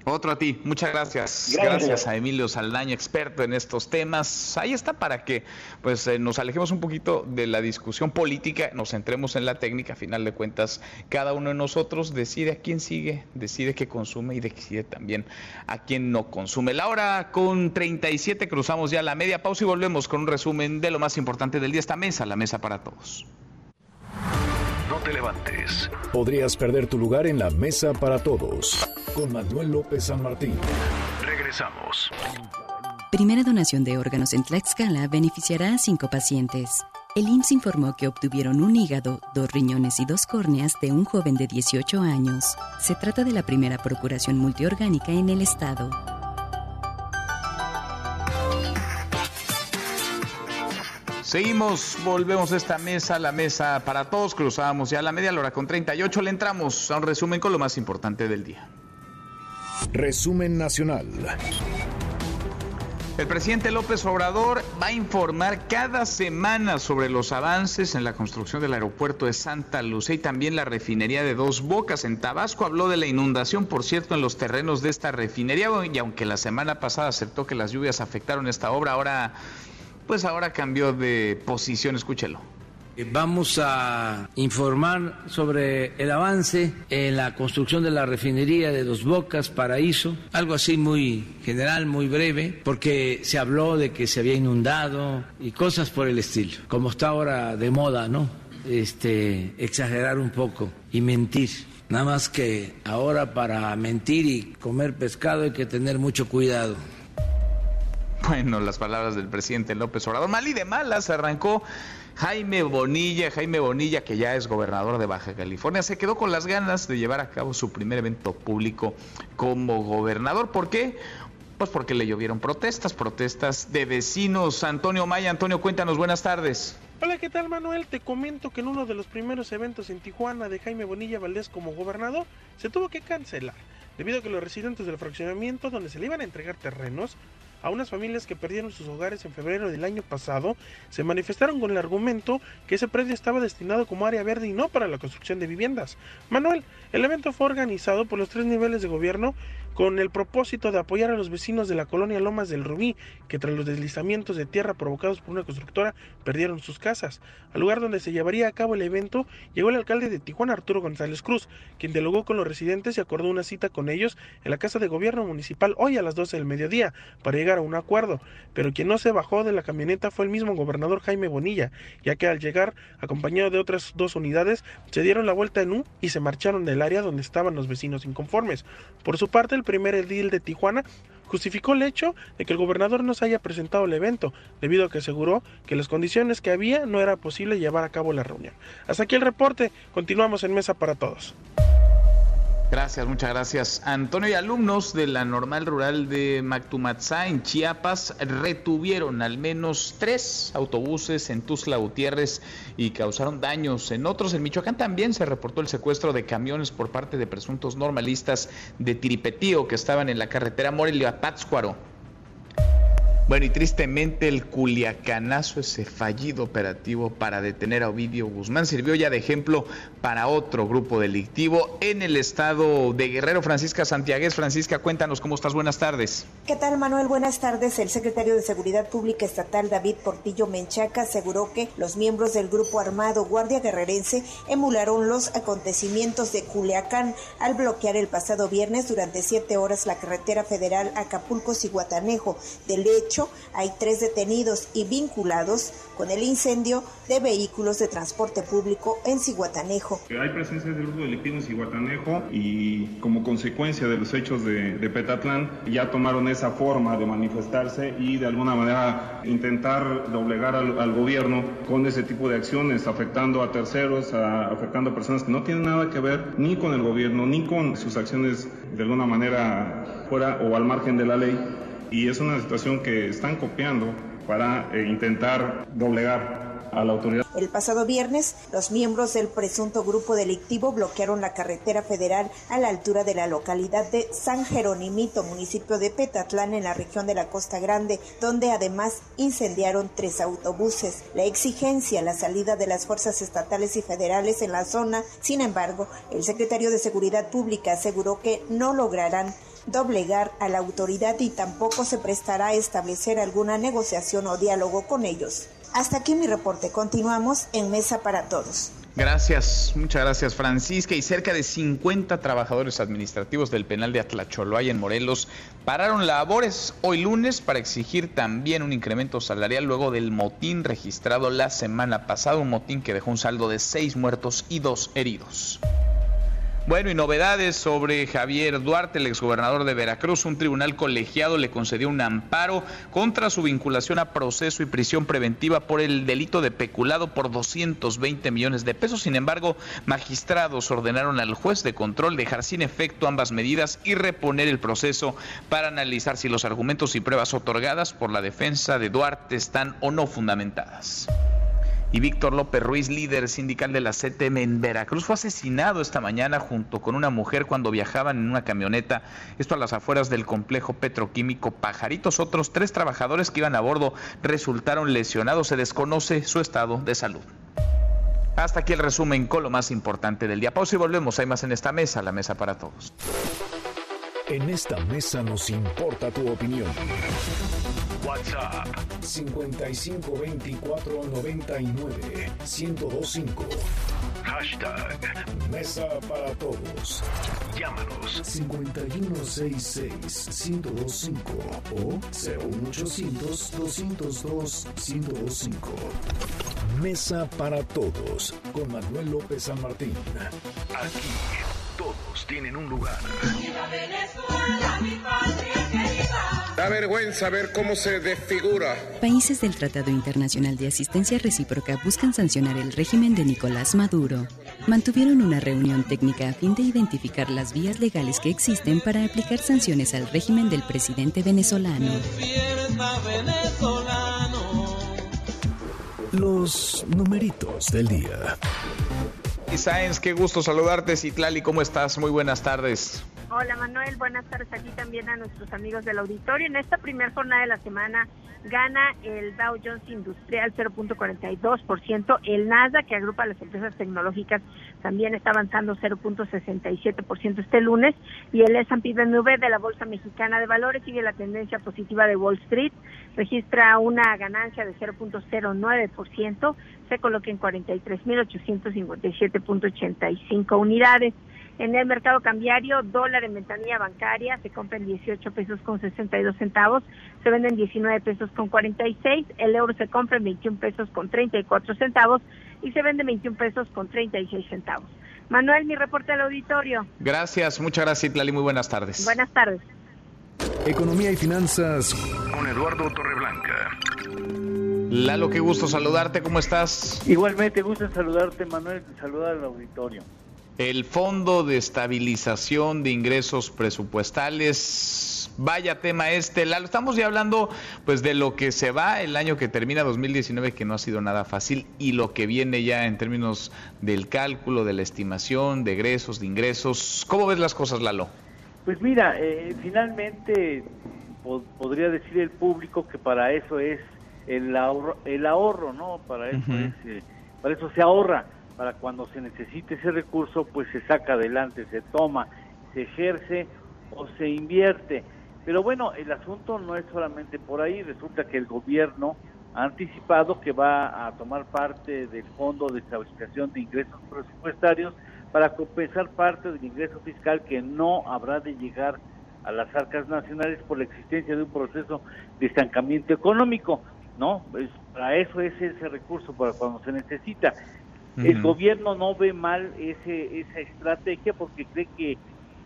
Otro a ti, muchas gracias. Gracias, a Emilio Saldaña, experto en estos temas. Ahí está para que pues eh, nos alejemos un poquito de la discusión política, nos centremos en la técnica. A final de cuentas, cada uno de nosotros decide a quién sigue, decide qué consume y decide también a quién no consume. La hora con 37 cruzamos ya la media pausa y volvemos con un resumen de lo más importante del día. Esta mesa, la mesa para todos. No te levantes. Podrías perder tu lugar en la mesa para todos con Manuel López San Martín. Regresamos. Primera donación de órganos en Tlaxcala beneficiará a cinco pacientes. El IMSS informó que obtuvieron un hígado, dos riñones y dos córneas de un joven de 18 años. Se trata de la primera procuración multiorgánica en el estado. Seguimos, volvemos a esta mesa, la mesa para todos, cruzábamos ya la media hora con 38, le entramos a un resumen con lo más importante del día. Resumen nacional. El presidente López Obrador va a informar cada semana sobre los avances en la construcción del aeropuerto de Santa Lucía y también la refinería de Dos Bocas. En Tabasco habló de la inundación, por cierto, en los terrenos de esta refinería y aunque la semana pasada aceptó que las lluvias afectaron esta obra, ahora pues ahora cambió de posición, escúchelo. Vamos a informar sobre el avance en la construcción de la refinería de Dos Bocas, Paraíso, algo así muy general, muy breve, porque se habló de que se había inundado y cosas por el estilo, como está ahora de moda, ¿no? Este, exagerar un poco y mentir. Nada más que ahora para mentir y comer pescado hay que tener mucho cuidado. Bueno, las palabras del presidente López Obrador. Mal y de malas arrancó Jaime Bonilla, Jaime Bonilla, que ya es gobernador de Baja California, se quedó con las ganas de llevar a cabo su primer evento público como gobernador. ¿Por qué? Pues porque le llovieron protestas, protestas de vecinos. Antonio Maya, Antonio, cuéntanos, buenas tardes. Hola, ¿qué tal Manuel? Te comento que en uno de los primeros eventos en Tijuana de Jaime Bonilla Valdés como gobernador se tuvo que cancelar, debido a que los residentes del fraccionamiento donde se le iban a entregar terrenos a unas familias que perdieron sus hogares en febrero del año pasado, se manifestaron con el argumento que ese predio estaba destinado como área verde y no para la construcción de viviendas. Manuel, el evento fue organizado por los tres niveles de gobierno con el propósito de apoyar a los vecinos de la colonia Lomas del Rubí, que tras los deslizamientos de tierra provocados por una constructora perdieron sus casas. Al lugar donde se llevaría a cabo el evento llegó el alcalde de Tijuana, Arturo González Cruz, quien dialogó con los residentes y acordó una cita con ellos en la Casa de Gobierno Municipal hoy a las 12 del mediodía para llegar a un acuerdo. Pero quien no se bajó de la camioneta fue el mismo gobernador Jaime Bonilla, ya que al llegar, acompañado de otras dos unidades, se dieron la vuelta en U y se marcharon del área donde estaban los vecinos inconformes. Por su parte, el primer edil de Tijuana justificó el hecho de que el gobernador no se haya presentado al evento, debido a que aseguró que las condiciones que había no era posible llevar a cabo la reunión. Hasta aquí el reporte, continuamos en Mesa para Todos. Gracias, muchas gracias. Antonio y alumnos de la normal rural de Mactumatzá en Chiapas retuvieron al menos tres autobuses en Tuzla Gutiérrez y causaron daños en otros. En Michoacán también se reportó el secuestro de camiones por parte de presuntos normalistas de Tiripetío que estaban en la carretera Morelia-Pátzcuaro. Bueno, y tristemente el culiacanazo, ese fallido operativo para detener a Ovidio Guzmán, sirvió ya de ejemplo para otro grupo delictivo en el estado de Guerrero. Francisca Santiaguez, Francisca, cuéntanos cómo estás, buenas tardes. ¿Qué tal, Manuel? Buenas tardes. El secretario de Seguridad Pública Estatal, David Portillo Menchaca, aseguró que los miembros del grupo armado Guardia Guerrerense emularon los acontecimientos de Culiacán al bloquear el pasado viernes durante siete horas la carretera federal Acapulco-Ciguatanejo. Del hecho, hay tres detenidos y vinculados con el incendio de vehículos de transporte público en Ciguatanejo. Hay presencia del grupo delictivo en Ciguatanejo y como consecuencia de los hechos de, Petatlán ya tomaron esa forma de manifestarse y de alguna manera intentar doblegar al, gobierno con ese tipo de acciones, afectando a terceros, afectando a personas que no tienen nada que ver ni con el gobierno ni con sus acciones de alguna manera fuera o al margen de la ley y es una situación que están copiando para eh, intentar doblegar a la autoridad. El pasado viernes, los miembros del presunto grupo delictivo bloquearon la carretera federal a la altura de la localidad de San Jeronimito, municipio de Petatlán, en la región de la Costa Grande, donde además incendiaron tres autobuses. La exigencia, la salida de las fuerzas estatales y federales en la zona, sin embargo, el secretario de Seguridad Pública aseguró que no lograrán doblegar a la autoridad y tampoco se prestará a establecer alguna negociación o diálogo con ellos. Hasta aquí mi reporte. Continuamos en Mesa para Todos. Gracias, muchas gracias Francisca. Y cerca de 50 trabajadores administrativos del penal de Atlacholoay en Morelos pararon labores hoy lunes para exigir también un incremento salarial luego del motín registrado la semana pasada, un motín que dejó un saldo de seis muertos y dos heridos. Bueno, y novedades sobre Javier Duarte, el exgobernador de Veracruz. Un tribunal colegiado le concedió un amparo contra su vinculación a proceso y prisión preventiva por el delito de peculado por 220 millones de pesos. Sin embargo, magistrados ordenaron al juez de control dejar sin efecto ambas medidas y reponer el proceso para analizar si los argumentos y pruebas otorgadas por la defensa de Duarte están o no fundamentadas y Víctor López Ruiz, líder sindical de la CTM en Veracruz, fue asesinado esta mañana junto con una mujer cuando viajaban en una camioneta, esto a las afueras del complejo petroquímico Pajaritos. Otros tres trabajadores que iban a bordo resultaron lesionados. Se desconoce su estado de salud. Hasta aquí el resumen con lo más importante del día. Pausa y volvemos. Hay más en esta mesa, la mesa para todos. En esta mesa nos importa tu opinión. WhatsApp 552499 Hashtag Mesa para Todos. Llámanos 5166 o 01800 202 125. Mesa para Todos con Manuel López San Martín. Aquí todos tienen un lugar. Da vergüenza ver cómo se desfigura. Países del Tratado Internacional de Asistencia Recíproca buscan sancionar el régimen de Nicolás Maduro. Mantuvieron una reunión técnica a fin de identificar las vías legales que existen para aplicar sanciones al régimen del presidente venezolano. Los numeritos del día. Sáenz, qué gusto saludarte. Citlali, ¿cómo estás? Muy buenas tardes. Hola Manuel, buenas tardes aquí también a nuestros amigos del auditorio. En esta primera jornada de la semana gana el Dow Jones Industrial 0.42%, el Nasdaq que agrupa las empresas tecnológicas también está avanzando 0.67% este lunes y el S&P V de la Bolsa Mexicana de Valores sigue la tendencia positiva de Wall Street, registra una ganancia de 0.09%, se coloca en 43.857.85 unidades. En el mercado cambiario, dólar en ventanilla bancaria se compra en 18 pesos con 62 centavos, se vende en 19 pesos con 46, el euro se compra en 21 pesos con 34 centavos y se vende en 21 pesos con 36 centavos. Manuel, mi reporte al auditorio. Gracias, muchas gracias, Lali, muy buenas tardes. Buenas tardes. Economía y finanzas con Eduardo Torreblanca. Lalo, qué gusto saludarte, ¿cómo estás? Igualmente, gusto saludarte, Manuel, saludar al auditorio. El Fondo de Estabilización de Ingresos Presupuestales. Vaya tema este, Lalo. Estamos ya hablando pues de lo que se va el año que termina 2019, que no ha sido nada fácil, y lo que viene ya en términos del cálculo, de la estimación, de egresos, de ingresos. ¿Cómo ves las cosas, Lalo? Pues mira, eh, finalmente podría decir el público que para eso es el ahorro, el ahorro ¿no? Para eso, es, eh, para eso se ahorra, para cuando se necesite ese recurso, pues se saca adelante, se toma, se ejerce o se invierte. Pero bueno, el asunto no es solamente por ahí, resulta que el gobierno ha anticipado que va a tomar parte del Fondo de Estabilización de Ingresos Presupuestarios para compensar parte del ingreso fiscal que no habrá de llegar a las arcas nacionales por la existencia de un proceso de estancamiento económico, ¿no? para eso es ese recurso, para cuando se necesita. El gobierno no ve mal ese, esa estrategia porque cree que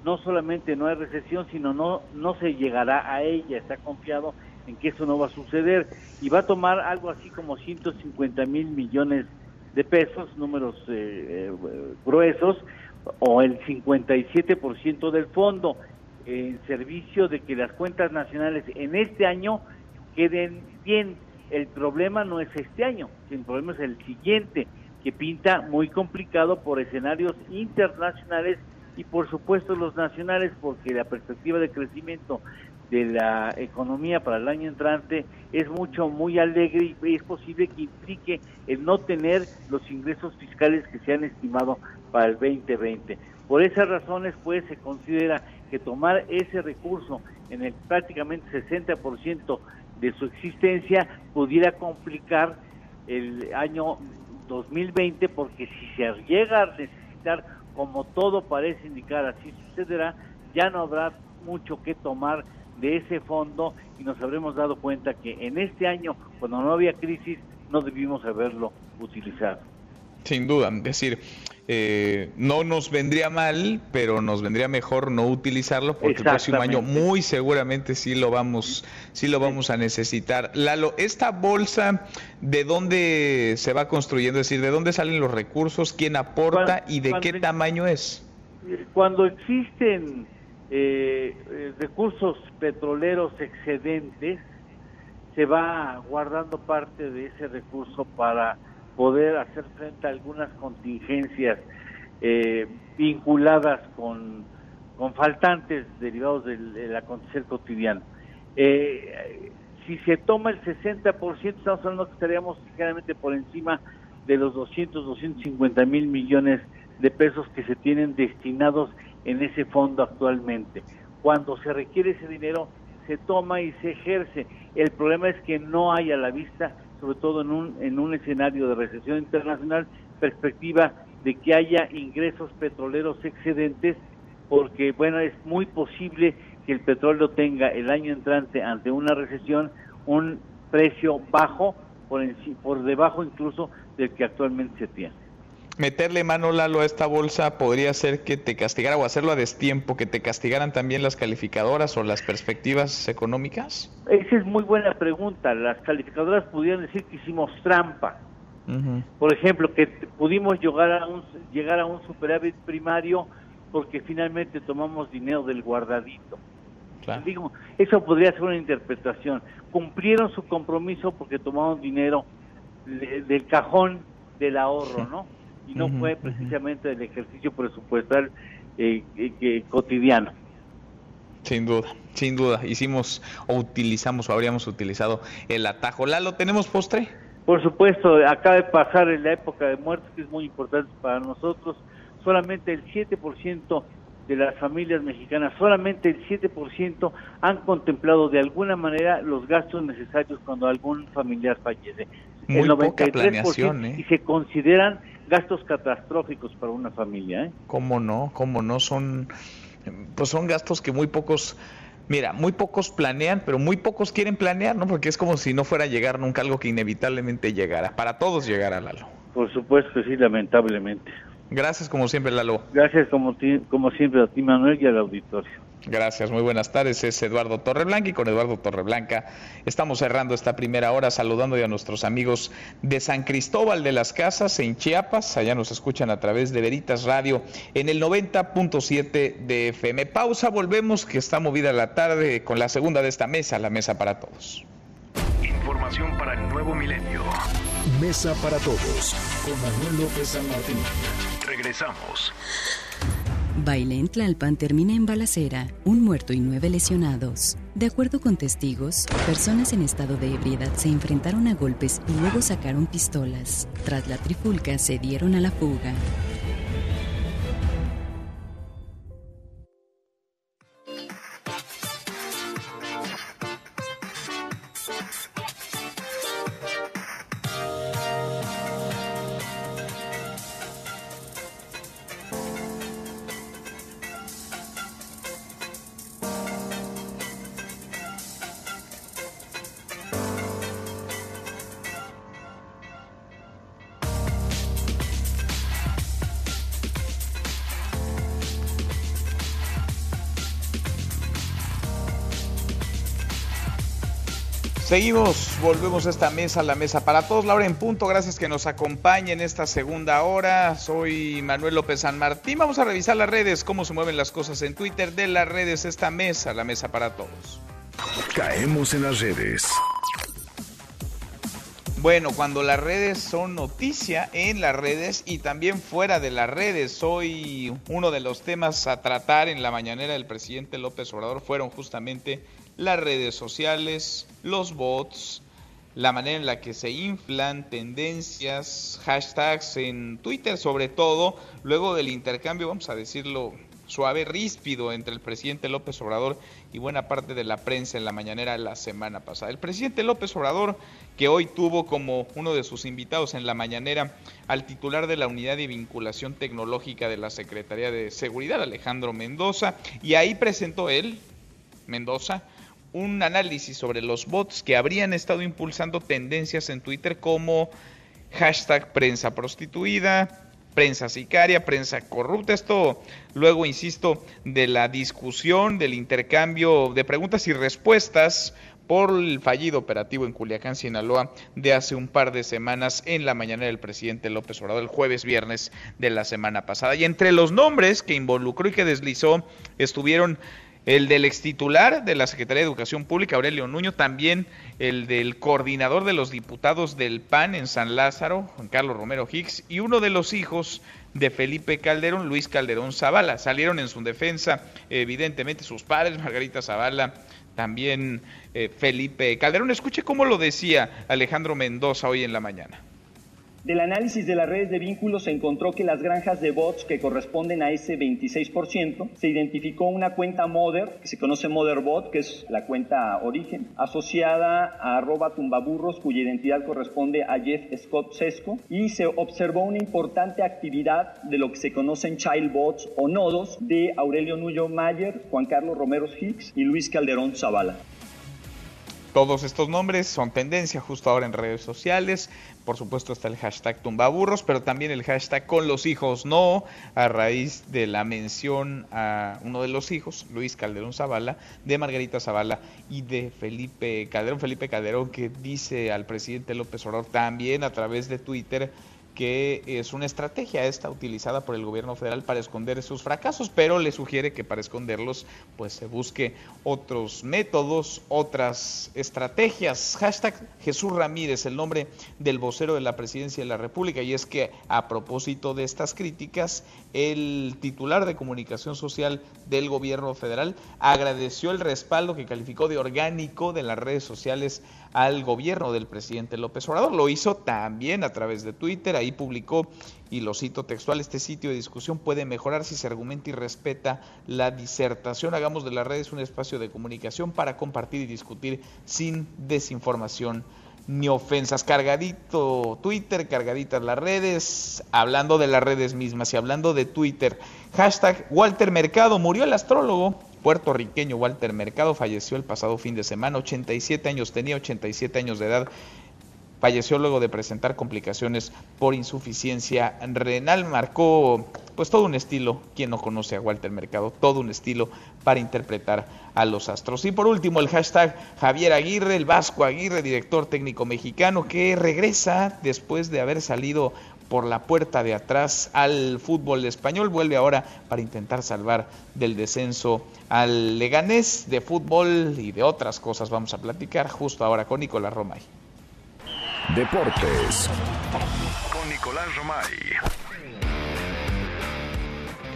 no solamente no hay recesión, sino no, no se llegará a ella, está confiado en que eso no va a suceder y va a tomar algo así como 150 mil millones de pesos, números eh, eh, gruesos, o el 57% del fondo en servicio de que las cuentas nacionales en este año queden bien. El problema no es este año, el problema es el siguiente, que pinta muy complicado por escenarios internacionales y por supuesto los nacionales, porque la perspectiva de crecimiento de la economía para el año entrante es mucho, muy alegre y es posible que implique el no tener los ingresos fiscales que se han estimado para el 2020. Por esas razones, pues, se considera que tomar ese recurso en el prácticamente 60% de su existencia pudiera complicar el año 2020 porque si se llega a necesitar, como todo parece indicar, así sucederá, ya no habrá mucho que tomar de ese fondo y nos habremos dado cuenta que en este año, cuando no había crisis, no debimos haberlo utilizado. Sin duda, es decir, eh, no nos vendría mal, pero nos vendría mejor no utilizarlo porque el próximo año muy seguramente sí lo vamos, sí lo vamos a necesitar. Lalo, esta bolsa, ¿de dónde se va construyendo? Es decir, ¿de dónde salen los recursos? ¿Quién aporta y de qué tamaño es? Cuando existen eh, eh, recursos petroleros excedentes, se va guardando parte de ese recurso para poder hacer frente a algunas contingencias eh, vinculadas con, con faltantes derivados del, acontecer cotidiano. Eh, si se toma el 60%, estamos hablando que estaríamos ligeramente por encima de los 200, 250 mil millones de pesos que se tienen destinados en ese fondo actualmente. Cuando se requiere ese dinero, se toma y se ejerce. El problema es que no hay a la vista, sobre todo en un, en un escenario de recesión internacional, perspectiva de que haya ingresos petroleros excedentes, porque, bueno, es muy posible que el petróleo tenga el año entrante ante una recesión un precio bajo, por, por debajo incluso del que actualmente se tiene meterle mano, Lalo, a esta bolsa podría ser que te castigara o hacerlo a destiempo, que te castigaran también las calificadoras o las perspectivas económicas? Esa es muy buena pregunta. Las calificadoras pudieran decir que hicimos trampa. Por ejemplo, que pudimos llegar a un, llegar a un superávit primario porque finalmente tomamos dinero del guardadito. Digo, eso podría ser una interpretación. Cumplieron su compromiso porque tomaron dinero del cajón del ahorro, ¿no? Y no fue precisamente el ejercicio presupuestal eh, eh cotidiano. Sin duda, sin duda. Hicimos o utilizamos o habríamos utilizado el atajo. ¿Lalo, tenemos postre? Por supuesto, acaba de pasar en la época de muertos, que es muy importante para nosotros. Solamente el 7% de las familias mexicanas, solamente el 7% han contemplado de alguna manera los gastos necesarios cuando algún familiar fallece. Muy el 93% ¿eh? y se consideran gastos catastróficos para una familia. ¿eh? ¿Cómo no? ¿Cómo no? Son, pues son gastos que muy pocos, mira, muy pocos planean, pero muy pocos quieren planear, ¿no? Porque es como si no fuera a llegar nunca algo que inevitablemente llegara. Para todos llegará, Lalo. Por supuesto, sí, lamentablemente. Gracias como siempre, Lalo. Gracias como, como siempre a ti, Manuel, y al auditorio. Gracias, muy buenas tardes. Es Eduardo Torreblanca y con Eduardo Torreblanca estamos cerrando esta primera hora saludando a nuestros amigos de San Cristóbal de las Casas en Chiapas. Allá nos escuchan a través de Veritas Radio en el 90.7 de FM. Pausa, volvemos que está movida la tarde con la segunda de esta mesa, la mesa para todos. Información para el nuevo milenio. Mesa para todos con Manuel López San Martín. Regresamos. Baile en Tlalpan termina en balacera, un muerto y nueve lesionados. De acuerdo con testigos, personas en estado de ebriedad se enfrentaron a golpes y luego sacaron pistolas. Tras la trifulca se dieron a la fuga. Seguimos, volvemos a esta mesa, la mesa para todos. Laura en punto, gracias que nos acompañe en esta segunda hora. Soy Manuel López San Martín. Vamos a revisar las redes, cómo se mueven las cosas en Twitter de las redes, esta mesa, la mesa para todos. Caemos en las redes. Bueno, cuando las redes son noticia en las redes y también fuera de las redes, hoy uno de los temas a tratar en la mañanera del presidente López Obrador fueron justamente las redes sociales, los bots, la manera en la que se inflan tendencias, hashtags en Twitter sobre todo, luego del intercambio, vamos a decirlo suave, ríspido entre el presidente López Obrador y buena parte de la prensa en la mañanera la semana pasada. El presidente López Obrador, que hoy tuvo como uno de sus invitados en la mañanera al titular de la Unidad de Vinculación Tecnológica de la Secretaría de Seguridad, Alejandro Mendoza, y ahí presentó él, Mendoza, un análisis sobre los bots que habrían estado impulsando tendencias en Twitter como hashtag prensa prostituida, prensa sicaria, prensa corrupta. Esto luego, insisto, de la discusión, del intercambio de preguntas y respuestas por el fallido operativo en Culiacán, Sinaloa, de hace un par de semanas en la mañana del presidente López Obrador, el jueves viernes de la semana pasada. Y entre los nombres que involucró y que deslizó estuvieron el del extitular de la Secretaría de Educación Pública, Aurelio Nuño, también el del coordinador de los diputados del PAN en San Lázaro, Juan Carlos Romero Hicks, y uno de los hijos de Felipe Calderón, Luis Calderón Zavala. Salieron en su defensa, evidentemente, sus padres, Margarita Zavala, también eh, Felipe Calderón. Escuche cómo lo decía Alejandro Mendoza hoy en la mañana. Del análisis de las redes de vínculos se encontró que las granjas de bots que corresponden a ese 26%, se identificó una cuenta Mother, que se conoce Motherbot, que es la cuenta origen, asociada a arroba tumbaburros, cuya identidad corresponde a Jeff Scott Sesco, y se observó una importante actividad de lo que se conocen child bots o nodos de Aurelio Nuyo Mayer, Juan Carlos Romero Hicks y Luis Calderón Zavala. Todos estos nombres son tendencia justo ahora en redes sociales. Por supuesto está el hashtag tumbaburros, pero también el hashtag con los hijos no, a raíz de la mención a uno de los hijos, Luis Calderón Zavala, de Margarita Zavala y de Felipe Calderón. Felipe Calderón que dice al presidente López Obrador también a través de Twitter que es una estrategia esta utilizada por el gobierno federal para esconder sus fracasos, pero le sugiere que para esconderlos pues se busque otros métodos, otras estrategias. Hashtag Jesús Ramírez, el nombre del vocero de la presidencia de la República, y es que a propósito de estas críticas, el titular de comunicación social del gobierno federal agradeció el respaldo que calificó de orgánico de las redes sociales al gobierno del presidente López Obrador. Lo hizo también a través de Twitter, ahí publicó, y lo cito textual, este sitio de discusión puede mejorar si se argumenta y respeta la disertación. Hagamos de las redes un espacio de comunicación para compartir y discutir sin desinformación ni ofensas. Cargadito Twitter, cargaditas las redes, hablando de las redes mismas y hablando de Twitter. Hashtag Walter Mercado, murió el astrólogo puertorriqueño Walter Mercado, falleció el pasado fin de semana, 87 años, tenía 87 años de edad. Falleció luego de presentar complicaciones por insuficiencia renal. Marcó pues todo un estilo, quien no conoce a Walter Mercado, todo un estilo para interpretar a los astros. Y por último, el hashtag Javier Aguirre, el Vasco Aguirre, director técnico mexicano, que regresa después de haber salido por la puerta de atrás al fútbol español. Vuelve ahora para intentar salvar del descenso al Leganés de fútbol y de otras cosas. Vamos a platicar justo ahora con Nicolás Romay. Deportes. Con Nicolás Romay.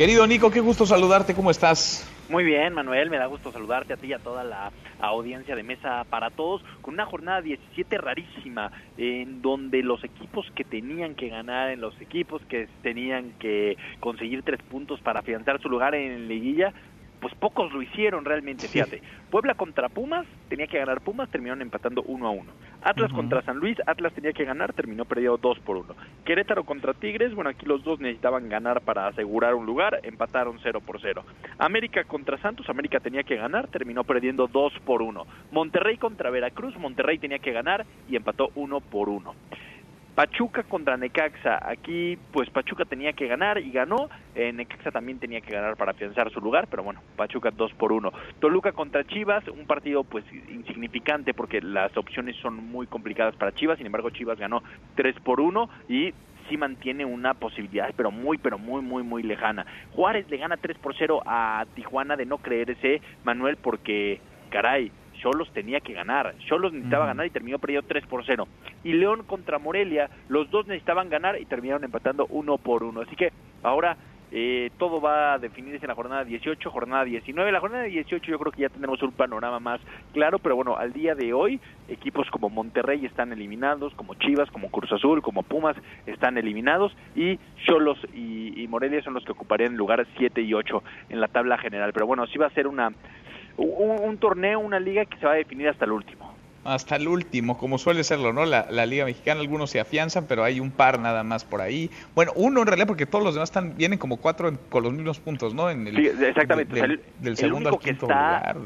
Querido Nico, qué gusto saludarte, ¿cómo estás? Muy bien, Manuel, me da gusto saludarte a ti y a toda la audiencia de Mesa para Todos, con una jornada 17 rarísima, en donde los equipos que tenían que ganar, en los equipos que tenían que conseguir tres puntos para afianzar su lugar en liguilla, pues pocos lo hicieron realmente, fíjate. Puebla contra Pumas, tenía que ganar Pumas, terminaron empatando uno a uno. Atlas contra San Luis, Atlas tenía que ganar, terminó perdiendo dos por uno. Querétaro contra Tigres, bueno, aquí los dos necesitaban ganar para asegurar un lugar, empataron cero por cero. América contra Santos, América tenía que ganar, terminó perdiendo dos por uno. Monterrey contra Veracruz, Monterrey tenía que ganar y empató uno por uno. Pachuca contra Necaxa. Aquí, pues Pachuca tenía que ganar y ganó. Eh, Necaxa también tenía que ganar para afianzar su lugar, pero bueno, Pachuca 2 por 1. Toluca contra Chivas, un partido pues insignificante porque las opciones son muy complicadas para Chivas. Sin embargo, Chivas ganó 3 por 1 y sí mantiene una posibilidad, pero muy, pero muy, muy, muy lejana. Juárez le gana 3 por 0 a Tijuana de no creerse, Manuel, porque, caray, Cholos tenía que ganar. Cholos necesitaba ganar y terminó perdiendo 3 por 0. Y León contra Morelia, los dos necesitaban ganar y terminaron empatando 1 por 1. Así que ahora eh, todo va a definirse en la jornada 18, jornada 19. La jornada 18 yo creo que ya tenemos un panorama más claro, pero bueno, al día de hoy equipos como Monterrey están eliminados, como Chivas, como Cruz Azul, como Pumas están eliminados y Cholos y, y Morelia son los que ocuparían lugares 7 y 8 en la tabla general. Pero bueno, sí va a ser una un, torneo, una liga que se va a definir hasta el último. Hasta el último, como suele serlo, ¿no? La, Liga Mexicana, algunos se afianzan, pero hay un par nada más por ahí. Bueno, uno en realidad, porque todos los demás están vienen como cuatro con los mismos puntos, ¿no? En el, sí, exactamente. del, segundo al quinto lugar.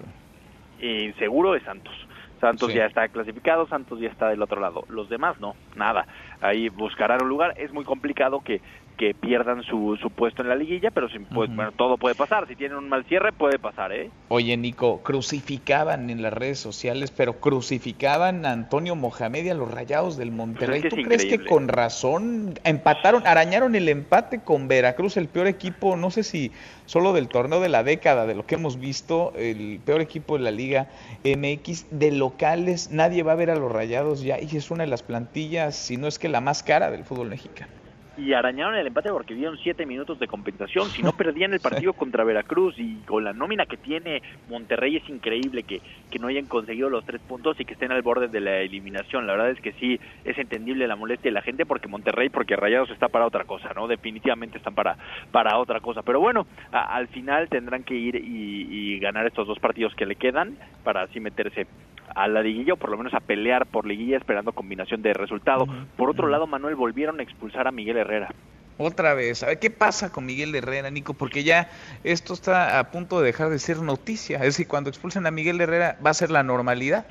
Eh, seguro de Santos. Santos ya está clasificado, Santos ya está del otro lado. Los demás no, nada. Ahí buscarán un lugar. Es muy complicado que que pierdan su, su puesto en la liguilla, pero sin, pues, bueno, todo puede pasar. Si tienen un mal cierre, puede pasar, ¿eh? Oye, Nico, crucificaban en las redes sociales, pero crucificaban a Antonio Mohamed y a los rayados del Monterrey. Pues ¿Tú crees que con razón empataron, arañaron el empate con Veracruz, el peor equipo, no sé si solo del torneo de la década, de lo que hemos visto, el peor equipo de la Liga MX, de locales, nadie va a ver a los rayados ya, y es una de las plantillas, si no es que la más cara del fútbol mexicano y arañaron el empate porque dieron siete minutos de compensación. Si no perdían el partido contra Veracruz y con la nómina que tiene Monterrey es increíble que, que no hayan conseguido los tres puntos y que estén al borde de la eliminación. La verdad es que sí es entendible la molestia de la gente porque Monterrey, porque Rayados está para otra cosa, ¿no? Definitivamente están para, para otra cosa. Pero bueno, al final tendrán que ir y, y ganar estos dos partidos que le quedan para así meterse a la liguilla o por lo menos a pelear por liguilla esperando combinación de resultado. Por otro lado, Manuel volvieron a expulsar a Miguel Herrera. Otra vez, a ver qué pasa con Miguel Herrera, Nico, porque ya esto está a punto de dejar de ser noticia. Es decir, cuando expulsen a Miguel Herrera va a ser la normalidad.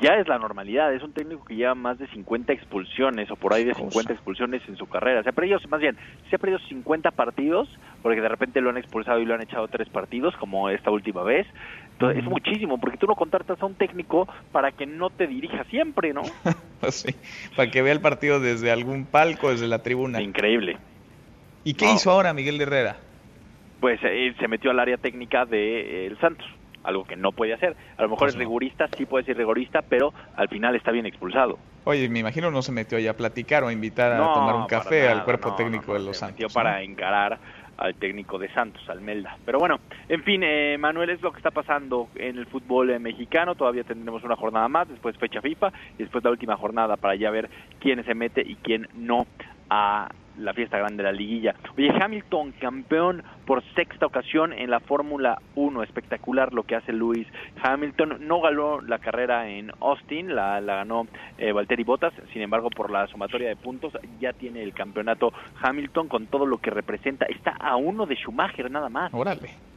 Ya es la normalidad, es un técnico que lleva más de 50 expulsiones o por ahí de 50 expulsiones en su carrera. Se ha perdido, más bien, se ha perdido 50 partidos porque de repente lo han expulsado y lo han echado tres partidos, como esta última vez es muchísimo, porque tú no contratas a un técnico para que no te dirija siempre, ¿no? pues sí, para que vea el partido desde algún palco, desde la tribuna. Increíble. ¿Y qué hizo ahora Miguel Herrera? Pues eh, se metió al área técnica de eh, el Santos, algo que no puede hacer. A lo mejor pues es rigorista, sí puede ser rigorista, pero al final está bien expulsado. Oye, me imagino no se metió allá a platicar o a invitar a tomar un café al cuerpo técnico de los se Santos. Metió para encarar al técnico de Santos, Almelda. Pero bueno, en fin, eh, Manuel, es lo que está pasando en el fútbol eh, mexicano. Todavía tendremos una jornada más, después fecha FIFA y después la última jornada para ya ver quién se mete y quién no a la fiesta grande de la liguilla. Oye, Hamilton, campeón por sexta ocasión en la Fórmula 1. Espectacular lo que hace Luis Hamilton. No ganó la carrera en Austin, la, la ganó eh, Valtteri Bottas. Sin embargo, por la sumatoria de puntos, ya tiene el campeonato Hamilton con todo lo que representa. Está a uno de Schumacher nada más. Órale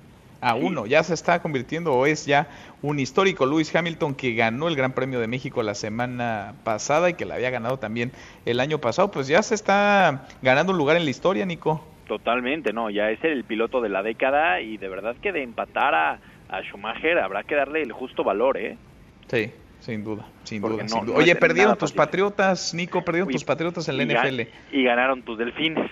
a uno. Ya se está convirtiendo o es ya un histórico Lewis Hamilton que ganó el Gran Premio de México la semana pasada y que la había ganado también el año pasado. Pues ya se está ganando un lugar en la historia, Nico. Totalmente, no, ya es el piloto de la década y de verdad que de empatar a, Schumacher habrá que darle el justo valor, ¿eh? Sí. Sin duda, sin duda, Oye, perdieron tus patriotas, Nico, perdieron tus patriotas en la NFL. y ganaron tus delfines.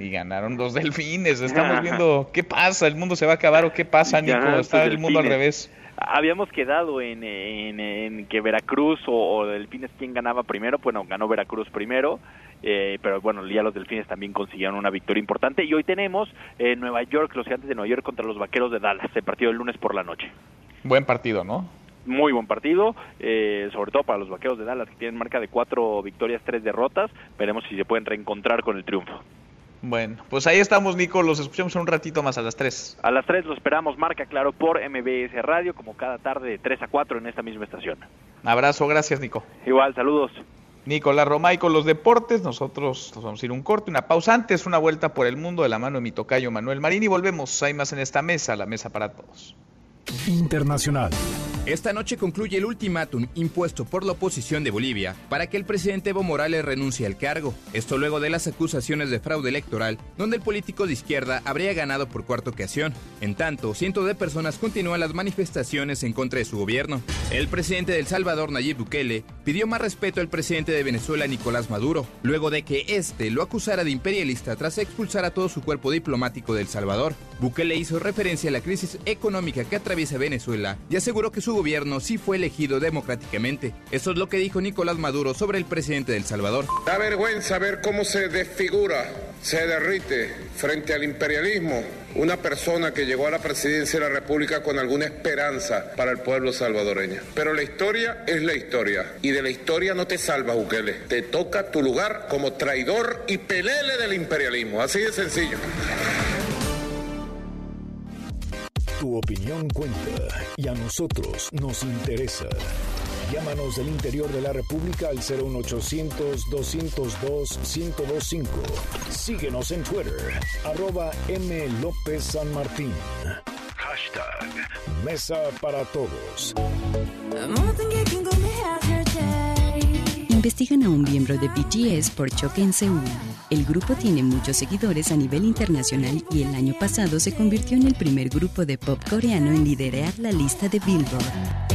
Y ganaron los delfines. Estamos viendo qué pasa. ¿El mundo se va a acabar o qué pasa, Nico? Está el mundo al revés. Habíamos quedado en, en, que Veracruz o, Delfines quién ganaba primero. Bueno, ganó Veracruz primero. eh, pero bueno, ya los Delfines también consiguieron una victoria importante y hoy tenemos eh, Nueva York, los gigantes de Nueva York contra los Vaqueros de Dallas, el partido del lunes por la noche. Buen partido, ¿no? Muy buen partido, eh, sobre todo para los Vaqueros de Dallas que tienen marca de cuatro victorias, tres derrotas. Veremos si se pueden reencontrar con el triunfo. Bueno, pues ahí estamos, Nico. Los escuchamos un ratito más a las 3. A las 3 lo esperamos, marca claro, por MBS Radio, como cada tarde de 3 a 4 en esta misma estación. Abrazo, gracias, Nico. Igual, saludos. Nicolás Romay con los deportes. Nosotros nos vamos a ir un corte, una pausa antes, una vuelta por el mundo de la mano de mi tocayo Manuel Marín y volvemos. Hay más en esta mesa, la mesa para todos. Internacional. Esta noche concluye el ultimátum impuesto por la oposición de Bolivia para que el presidente Evo Morales renuncie al cargo. Esto luego de las acusaciones de fraude electoral, donde el político de izquierda habría ganado por cuarta ocasión. En tanto, cientos de personas continúan las manifestaciones en contra de su gobierno. El presidente de El Salvador, Nayib Bukele, pidió más respeto al presidente de Venezuela, Nicolás Maduro, luego de que este lo acusara de imperialista tras expulsar a todo su cuerpo diplomático de El Salvador. Bukele hizo referencia a la crisis económica que atraviesa Venezuela y aseguró que su gobierno sí fue elegido democráticamente. Eso es lo que dijo Nicolás Maduro sobre el presidente de El Salvador. Da vergüenza ver cómo se desfigura, se derrite frente al imperialismo una persona que llegó a la presidencia de la República con alguna esperanza para el pueblo salvadoreño. Pero la historia es la historia y de la historia no te salva Bukele. Te toca tu lugar como traidor y pelele del imperialismo. Así de sencillo. Tu opinión cuenta y a nosotros nos interesa. Llámanos del interior de la República al 01800-202-1025. Síguenos en Twitter, arroba M. López San Martín. Hashtag Mesa para Todos. Investigan a un miembro de BTS por choque en Seúl. El grupo tiene muchos seguidores a nivel internacional y el año pasado se convirtió en el primer grupo de pop coreano en liderar la lista de Billboard.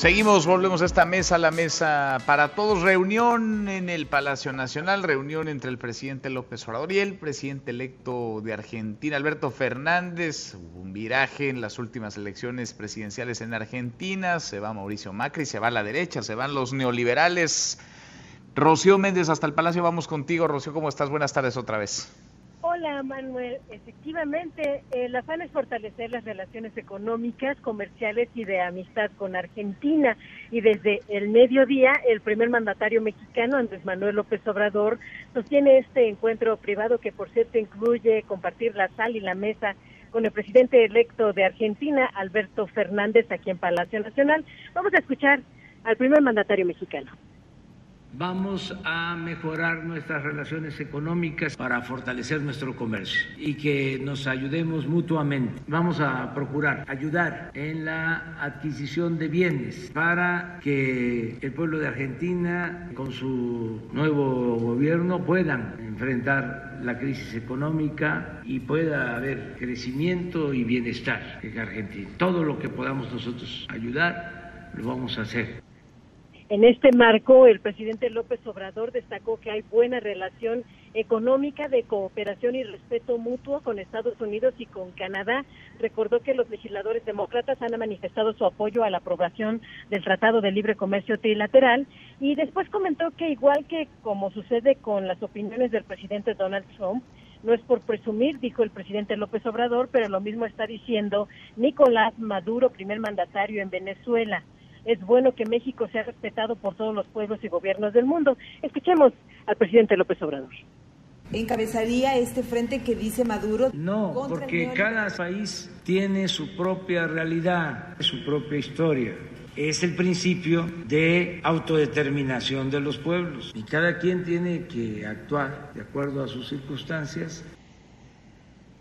Seguimos, volvemos a esta mesa, la mesa para todos. Reunión en el Palacio Nacional, reunión entre el presidente López Obrador y el presidente electo de Argentina, Alberto Fernández. Un viraje en las últimas elecciones presidenciales en Argentina. Se va Mauricio Macri, se va a la derecha, se van los neoliberales. Rocío Méndez, hasta el Palacio vamos contigo. Rocío, ¿cómo estás? Buenas tardes otra vez. Hola Manuel, efectivamente el afán es fortalecer las relaciones económicas, comerciales y de amistad con Argentina y desde el mediodía el primer mandatario mexicano Andrés Manuel López Obrador sostiene este encuentro privado que por cierto incluye compartir la sal y la mesa con el presidente electo de Argentina Alberto Fernández aquí en Palacio Nacional. Vamos a escuchar al primer mandatario mexicano. Vamos a mejorar nuestras relaciones económicas para fortalecer nuestro comercio y que nos ayudemos mutuamente. Vamos a procurar ayudar en la adquisición de bienes para que el pueblo de Argentina con su nuevo gobierno puedan enfrentar la crisis económica y pueda haber crecimiento y bienestar en Argentina. Todo lo que podamos nosotros ayudar, lo vamos a hacer. En este marco, el presidente López Obrador destacó que hay buena relación económica de cooperación y respeto mutuo con Estados Unidos y con Canadá. Recordó que los legisladores demócratas han manifestado su apoyo a la aprobación del Tratado de Libre Comercio Trilateral y después comentó que igual que como sucede con las opiniones del presidente Donald Trump, no es por presumir, dijo el presidente López Obrador, pero lo mismo está diciendo Nicolás Maduro, primer mandatario en Venezuela es bueno que México sea respetado por todos los pueblos y gobiernos del mundo. Escuchemos al presidente López Obrador. ¿Encabezaría este frente que dice Maduro? No, porque cada país tiene su propia realidad, su propia historia. Es el principio de autodeterminación de los pueblos y cada quien tiene que actuar de acuerdo a sus circunstancias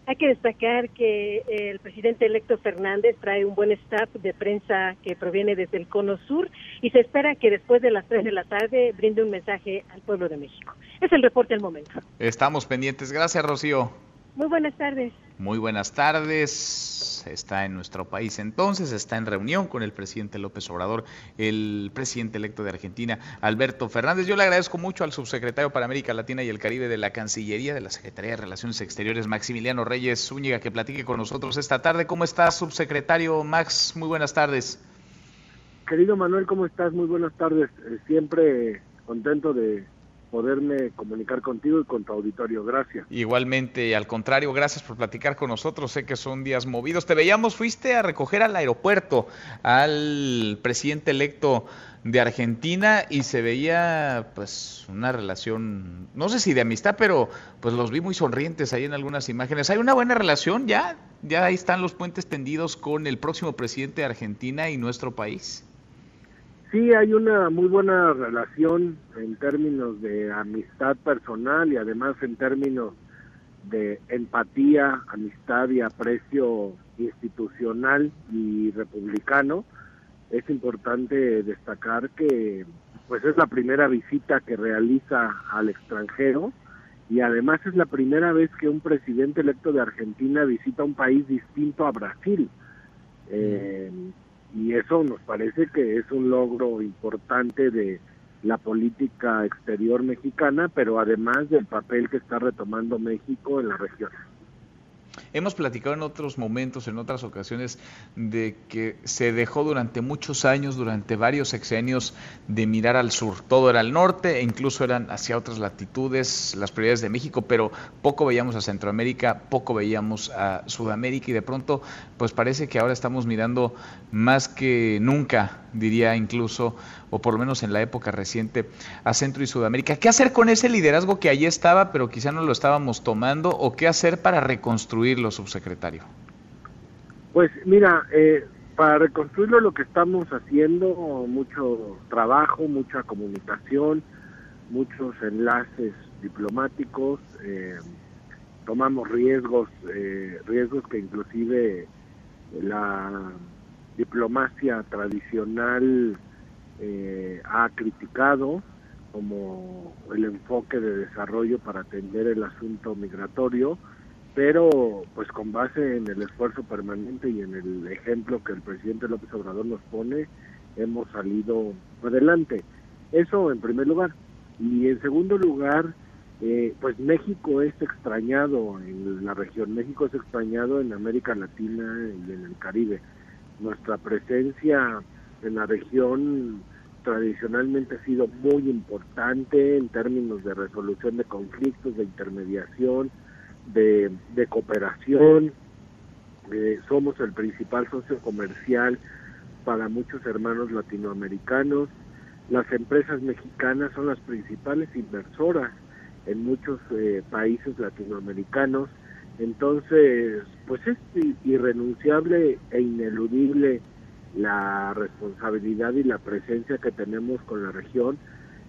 hay que destacar que el presidente electo Fernández trae un buen staff de prensa que proviene desde el Cono Sur y se espera que después de las 3 de la tarde brinde un mensaje al pueblo de México. Es el reporte al momento. Estamos pendientes. Gracias, Rocío. Muy buenas tardes. Muy buenas tardes. Está en nuestro país entonces, está en reunión con el presidente López Obrador, el presidente electo de Argentina, Alberto Fernández. Yo le agradezco mucho al subsecretario para América Latina y el Caribe de la Cancillería de la Secretaría de Relaciones Exteriores, Maximiliano Reyes Zúñiga, que platique con nosotros esta tarde. ¿Cómo está, subsecretario Max? Muy buenas tardes. Querido Manuel, ¿cómo estás? Muy buenas tardes. Eh, siempre contento de poderme comunicar contigo y con tu auditorio. Gracias. Igualmente, al contrario, gracias por platicar con nosotros. Sé que son días movidos. Te veíamos, fuiste a recoger al aeropuerto al presidente electo de Argentina y se veía pues una relación, no sé si de amistad, pero pues los vi muy sonrientes ahí en algunas imágenes. ¿Hay una buena relación ya? ¿Ya ahí están los puentes tendidos con el próximo presidente de Argentina y nuestro país? Sí, hay una muy buena relación en términos de amistad personal y además en términos de empatía, amistad y aprecio institucional y republicano. Es importante destacar que pues es la primera visita que realiza al extranjero y además es la primera vez que un presidente electo de Argentina visita un país distinto a Brasil. Eh, y eso nos parece que es un logro importante de la política exterior mexicana, pero además del papel que está retomando México en la región. Hemos platicado en otros momentos, en otras ocasiones, de que se dejó durante muchos años, durante varios sexenios, de mirar al sur. Todo era al norte e incluso eran hacia otras latitudes las prioridades de México, pero poco veíamos a Centroamérica, poco veíamos a Sudamérica y de pronto, pues parece que ahora estamos mirando más que nunca, diría incluso, o por lo menos en la época reciente, a Centro y Sudamérica. ¿Qué hacer con ese liderazgo que allí estaba, pero quizá no lo estábamos tomando, o qué hacer para reconstruirlo, subsecretario? Pues mira, eh, para reconstruirlo lo que estamos haciendo, mucho trabajo, mucha comunicación, muchos enlaces diplomáticos, eh, tomamos riesgos, eh, riesgos que inclusive la diplomacia tradicional eh, ha criticado como el enfoque de desarrollo para atender el asunto migratorio, pero pues con base en el esfuerzo permanente y en el ejemplo que el presidente López Obrador nos pone, hemos salido adelante. Eso en primer lugar. Y en segundo lugar, eh, pues México es extrañado en la región, México es extrañado en América Latina y en el Caribe. Nuestra presencia en la región tradicionalmente ha sido muy importante en términos de resolución de conflictos, de intermediación, de, cooperación. Eh, somos el principal socio comercial para muchos hermanos latinoamericanos. Las empresas mexicanas son las principales inversoras en muchos eh, países latinoamericanos. Entonces, pues es irrenunciable e ineludible la responsabilidad y la presencia que tenemos con la región.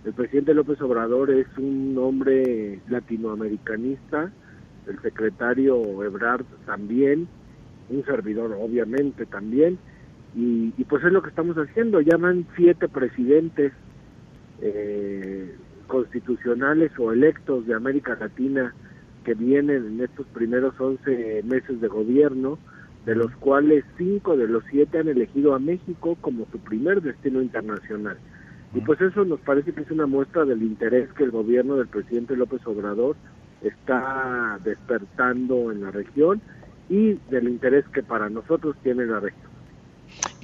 El presidente López Obrador es un hombre latinoamericanista, el secretario Ebrard también, un servidor obviamente también, y, pues es lo que estamos haciendo. Llaman siete presidentes eh, constitucionales o electos de América Latina que vienen en estos primeros 11 meses de gobierno de los cuales cinco de los siete han elegido a México como su primer destino internacional. Y pues eso nos parece que es una muestra del interés que el gobierno del presidente López Obrador está despertando en la región y del interés que para nosotros tiene la región.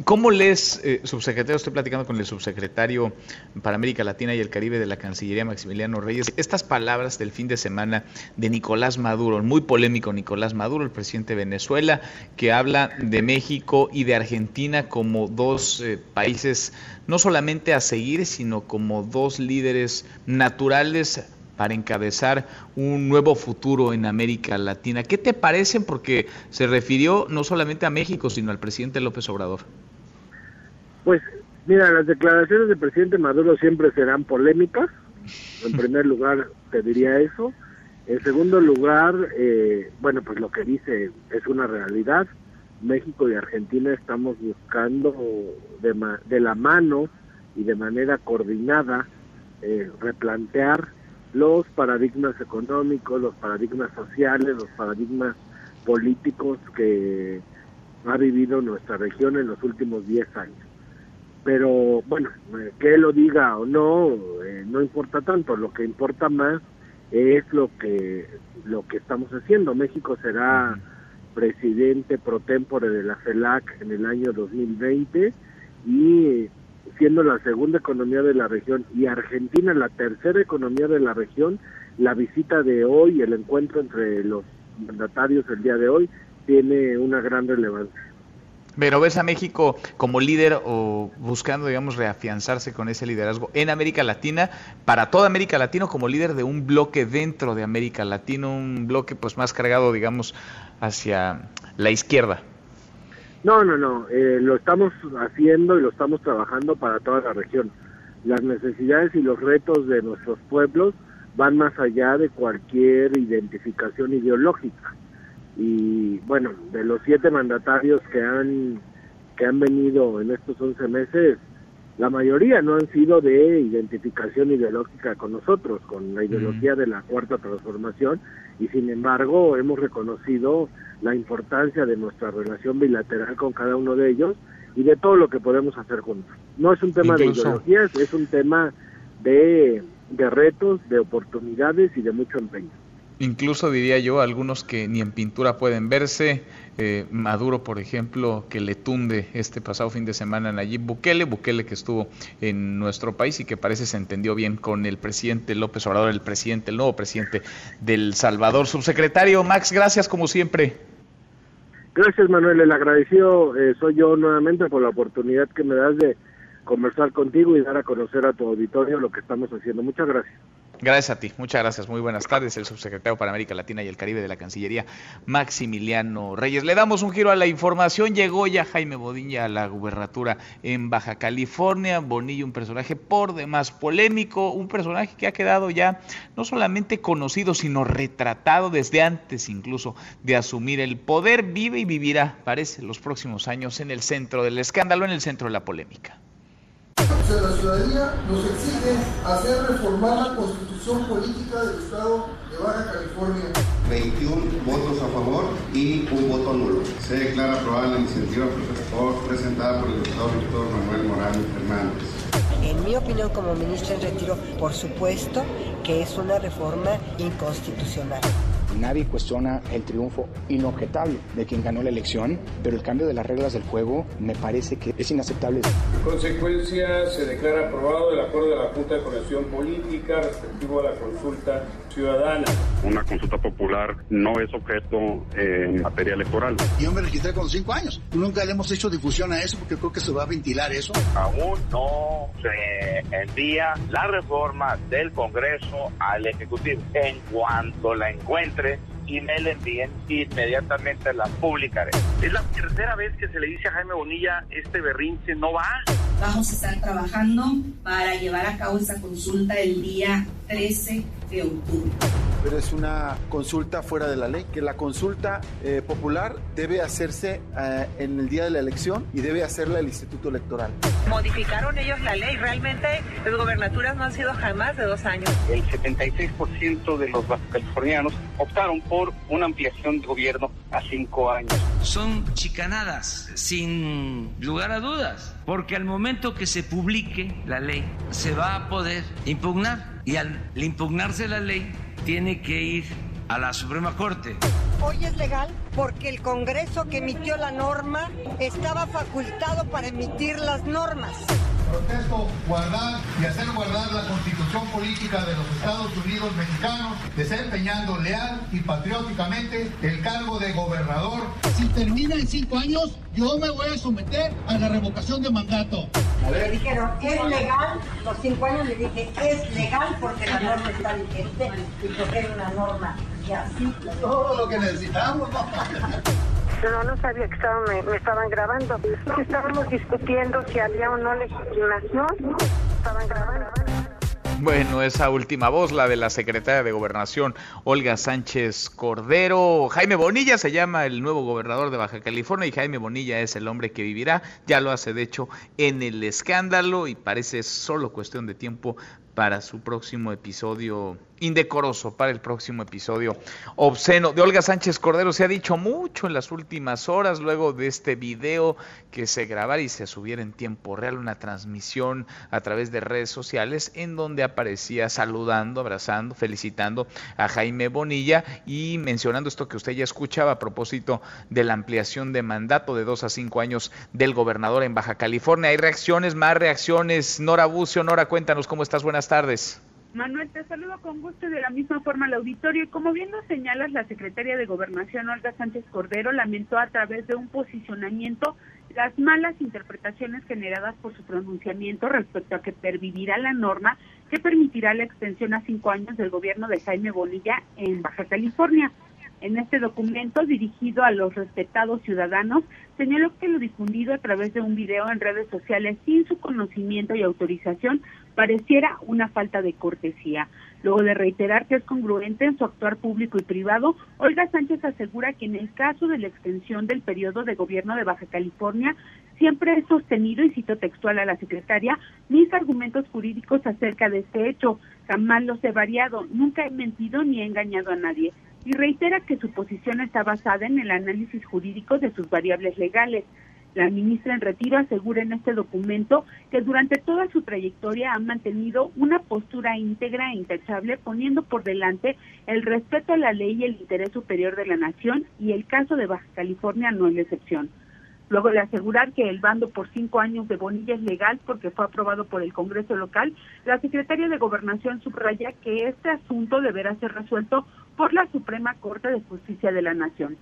¿Cómo lees, eh, subsecretario, estoy platicando con el subsecretario para América Latina y el Caribe de la Cancillería, Maximiliano Reyes, estas palabras del fin de semana de Nicolás Maduro, muy polémico Nicolás Maduro, el presidente de Venezuela, que habla de México y de Argentina como dos eh, países no solamente a seguir, sino como dos líderes naturales para encabezar un nuevo futuro en América Latina. ¿Qué te parecen? Porque se refirió no solamente a México, sino al presidente López Obrador. Pues mira, las declaraciones del presidente Maduro siempre serán polémicas. En primer lugar, te diría eso. En segundo lugar, eh, bueno, pues lo que dice es una realidad. México y Argentina estamos buscando de, de la mano y de manera coordinada eh, replantear los paradigmas económicos, los paradigmas sociales, los paradigmas políticos que ha vivido nuestra región en los últimos 10 años. Pero bueno, eh, que él lo diga o no, eh, no importa tanto, lo que importa más es lo que lo que estamos haciendo. México será presidente pro tempore de la CELAC en el año 2020 y siendo la segunda economía de la región y Argentina la tercera economía de la región, la visita de hoy, el encuentro entre los mandatarios el día de hoy, tiene una gran relevancia. Pero ves a México como líder o buscando, digamos, reafianzarse con ese liderazgo en América Latina, para toda América Latina, como líder de un bloque dentro de América Latina, un bloque pues más cargado, digamos, hacia la izquierda. No, no, no, eh, lo estamos haciendo y lo estamos trabajando para toda la región. Las necesidades y los retos de nuestros pueblos van más allá de cualquier identificación ideológica y bueno, de los siete mandatarios que han que han venido en estos 11 meses, la mayoría no han sido de identificación ideológica con nosotros, con la ideología de la cuarta transformación, y sin embargo hemos reconocido la importancia de nuestra relación bilateral con cada uno de ellos y de todo lo que podemos hacer juntos. No es un tema de ideologías, es un tema de, de retos, de oportunidades y de mucho empeño incluso diría yo, algunos que ni en pintura pueden verse. Eh, Maduro, por ejemplo, que le tunde este pasado fin de semana a Nayib Bukele, Bukele que estuvo en nuestro país y que parece se entendió bien con el presidente López Obrador, el presidente, el nuevo presidente del Salvador. Subsecretario Max, gracias como siempre. Gracias Manuel, el agradecido eh, soy yo nuevamente por la oportunidad que me das de conversar contigo y dar a conocer a tu auditorio lo que estamos haciendo. Muchas gracias. Gracias a ti, muchas gracias, muy buenas tardes, el subsecretario para América Latina y el Caribe de la Cancillería, Maximiliano Reyes. Le damos un giro a la información, llegó ya Jaime Bodilla a la gubernatura en Baja California, Bonillo, un personaje por demás polémico, un personaje que ha quedado ya no solamente conocido, sino retratado desde antes incluso de asumir el poder, vive y vivirá, parece, los próximos años en el centro del escándalo, en el centro de la polémica la ciudadanía nos exige hacer reformar la constitución política del Estado de Baja California. 21 votos a favor y un voto nulo. Se declara aprobada la iniciativa presentada por el diputado Víctor Manuel Morán Hernández. En mi opinión como ministra en retiro, por supuesto que es una reforma inconstitucional. Nadie cuestiona el triunfo inobjetable de quien ganó la elección, pero el cambio de las reglas del juego me parece que es inaceptable. En consecuencia, se declara aprobado el acuerdo de la Junta de Conexión Política respectivo a la consulta ciudadana. Una consulta popular no es objeto en materia electoral. Yo me registré con cinco años. Nunca le hemos hecho difusión a eso porque creo que se va a ventilar eso. Aún no se envía la reforma del Congreso al Ejecutivo. En cuanto la encuentre, y me la envíen, inmediatamente la publicaré. Es la tercera vez que se le dice a Jaime Bonilla, este berrinche no va. Vamos a estar trabajando para llevar a cabo esa consulta el día 13 de octubre pero es una consulta fuera de la ley, que la consulta eh, popular debe hacerse eh, en el día de la elección y debe hacerla el Instituto Electoral. Modificaron ellos la ley, realmente las gobernaturas no han sido jamás de dos años. El 76% de los californianos optaron por una ampliación de gobierno a cinco años. Son chicanadas, sin lugar a dudas, porque al momento que se publique la ley, se va a poder impugnar y al impugnarse la ley, tiene que ir a la Suprema Corte. Hoy es legal porque el Congreso que emitió la norma estaba facultado para emitir las normas. Protesto guardar y hacer guardar la constitución política de los Estados Unidos mexicanos, desempeñando leal y patrióticamente el cargo de gobernador. Si termina en cinco años, yo me voy a someter a la revocación de mandato. Me dijeron, ¿es legal? Los cinco años le dije, es legal porque la norma está vigente y porque es una norma y así. Todo lo que necesitamos. No, no sabía que estaban, me, estaban grabando. Estábamos discutiendo si había o no legitimación. Estaban grabando. Bueno, esa última voz, la de la secretaria de Gobernación, Olga Sánchez Cordero. Jaime Bonilla se llama el nuevo gobernador de Baja California y Jaime Bonilla es el hombre que vivirá, ya lo hace de hecho en el escándalo y parece solo cuestión de tiempo para su próximo episodio indecoroso para el próximo episodio obsceno de Olga Sánchez Cordero. Se ha dicho mucho en las últimas horas luego de este video que se grabara y se subiera en tiempo real una transmisión a través de redes sociales en donde aparecía saludando, abrazando, felicitando a Jaime Bonilla y mencionando esto que usted ya escuchaba a propósito de la ampliación de mandato de dos a cinco años del gobernador en Baja California. Hay reacciones, más reacciones. Nora Bucio, Nora, cuéntanos cómo estás. Buenas tardes. Manuel, te saludo con gusto y de la misma forma al auditorio. Y como bien nos señalas, la secretaria de Gobernación, Olga Sánchez Cordero, lamentó a través de un posicionamiento las malas interpretaciones generadas por su pronunciamiento respecto a que pervivirá la norma que permitirá la extensión a cinco años del gobierno de Jaime Bonilla en Baja California. En este documento dirigido a los respetados ciudadanos, señaló que lo difundido a través de un video en redes sociales sin su conocimiento y autorización pareciera una falta de cortesía. Luego de reiterar que es congruente en su actuar público y privado, Olga Sánchez asegura que en el caso de la extensión del periodo de gobierno de Baja California, siempre he sostenido, y cito textual a la secretaria, mis argumentos jurídicos acerca de este hecho. Jamás los he variado, nunca he mentido ni he engañado a nadie. Y reitera que su posición está basada en el análisis jurídico de sus variables legales. La ministra en retiro asegura en este documento que durante toda su trayectoria ha mantenido una postura íntegra e intachable, poniendo por delante el respeto a la ley y el interés superior de la nación, y el caso de Baja California no es la excepción. Luego de asegurar que el bando por cinco años de Bonilla es legal porque fue aprobado por el Congreso local, la secretaria de Gobernación subraya que este asunto deberá ser resuelto por la Suprema Corte de Justicia de la Nación.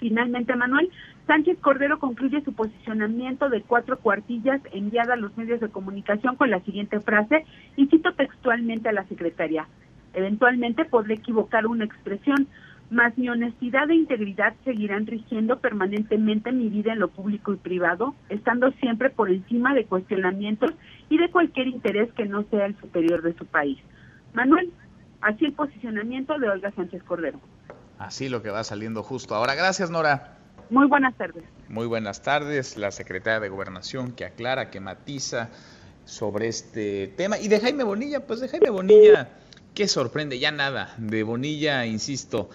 Finalmente, Manuel, Sánchez Cordero concluye su posicionamiento de cuatro cuartillas enviada a los medios de comunicación con la siguiente frase, y cito textualmente a la secretaria. Eventualmente podré equivocar una expresión, mas mi honestidad e integridad seguirán rigiendo permanentemente mi vida en lo público y privado, estando siempre por encima de cuestionamientos y de cualquier interés que no sea el superior de su país. Manuel, así el posicionamiento de Olga Sánchez Cordero. Así lo que va saliendo justo ahora. Gracias, Nora. Muy buenas tardes. Muy buenas tardes. La secretaria de Gobernación que aclara, que matiza sobre este tema. Y de Jaime Bonilla, pues de Jaime Bonilla, ¿qué sorprende? Ya nada. De Bonilla, insisto,